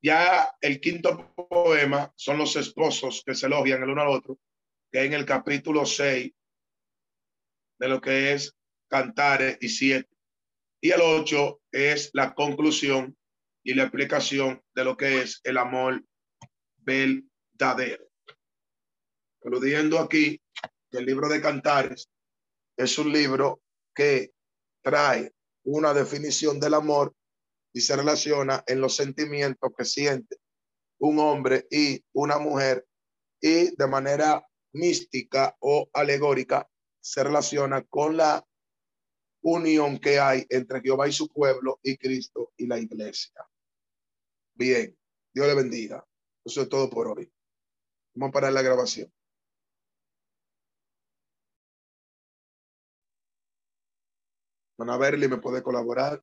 Ya el quinto poema son los esposos que se elogian el uno al otro, que en el capítulo 6 de lo que es Cantares y siete. Y el 8 es la conclusión y la explicación de lo que es el amor verdadero. Aludiendo aquí que el libro de Cantares es un libro que trae una definición del amor y se relaciona en los sentimientos que siente un hombre y una mujer y de manera mística o alegórica se relaciona con la unión que hay entre Jehová y su pueblo y Cristo y la iglesia. Bien, Dios le bendiga. Eso es todo por hoy. Vamos a parar la grabación. Van a verle, me puede colaborar,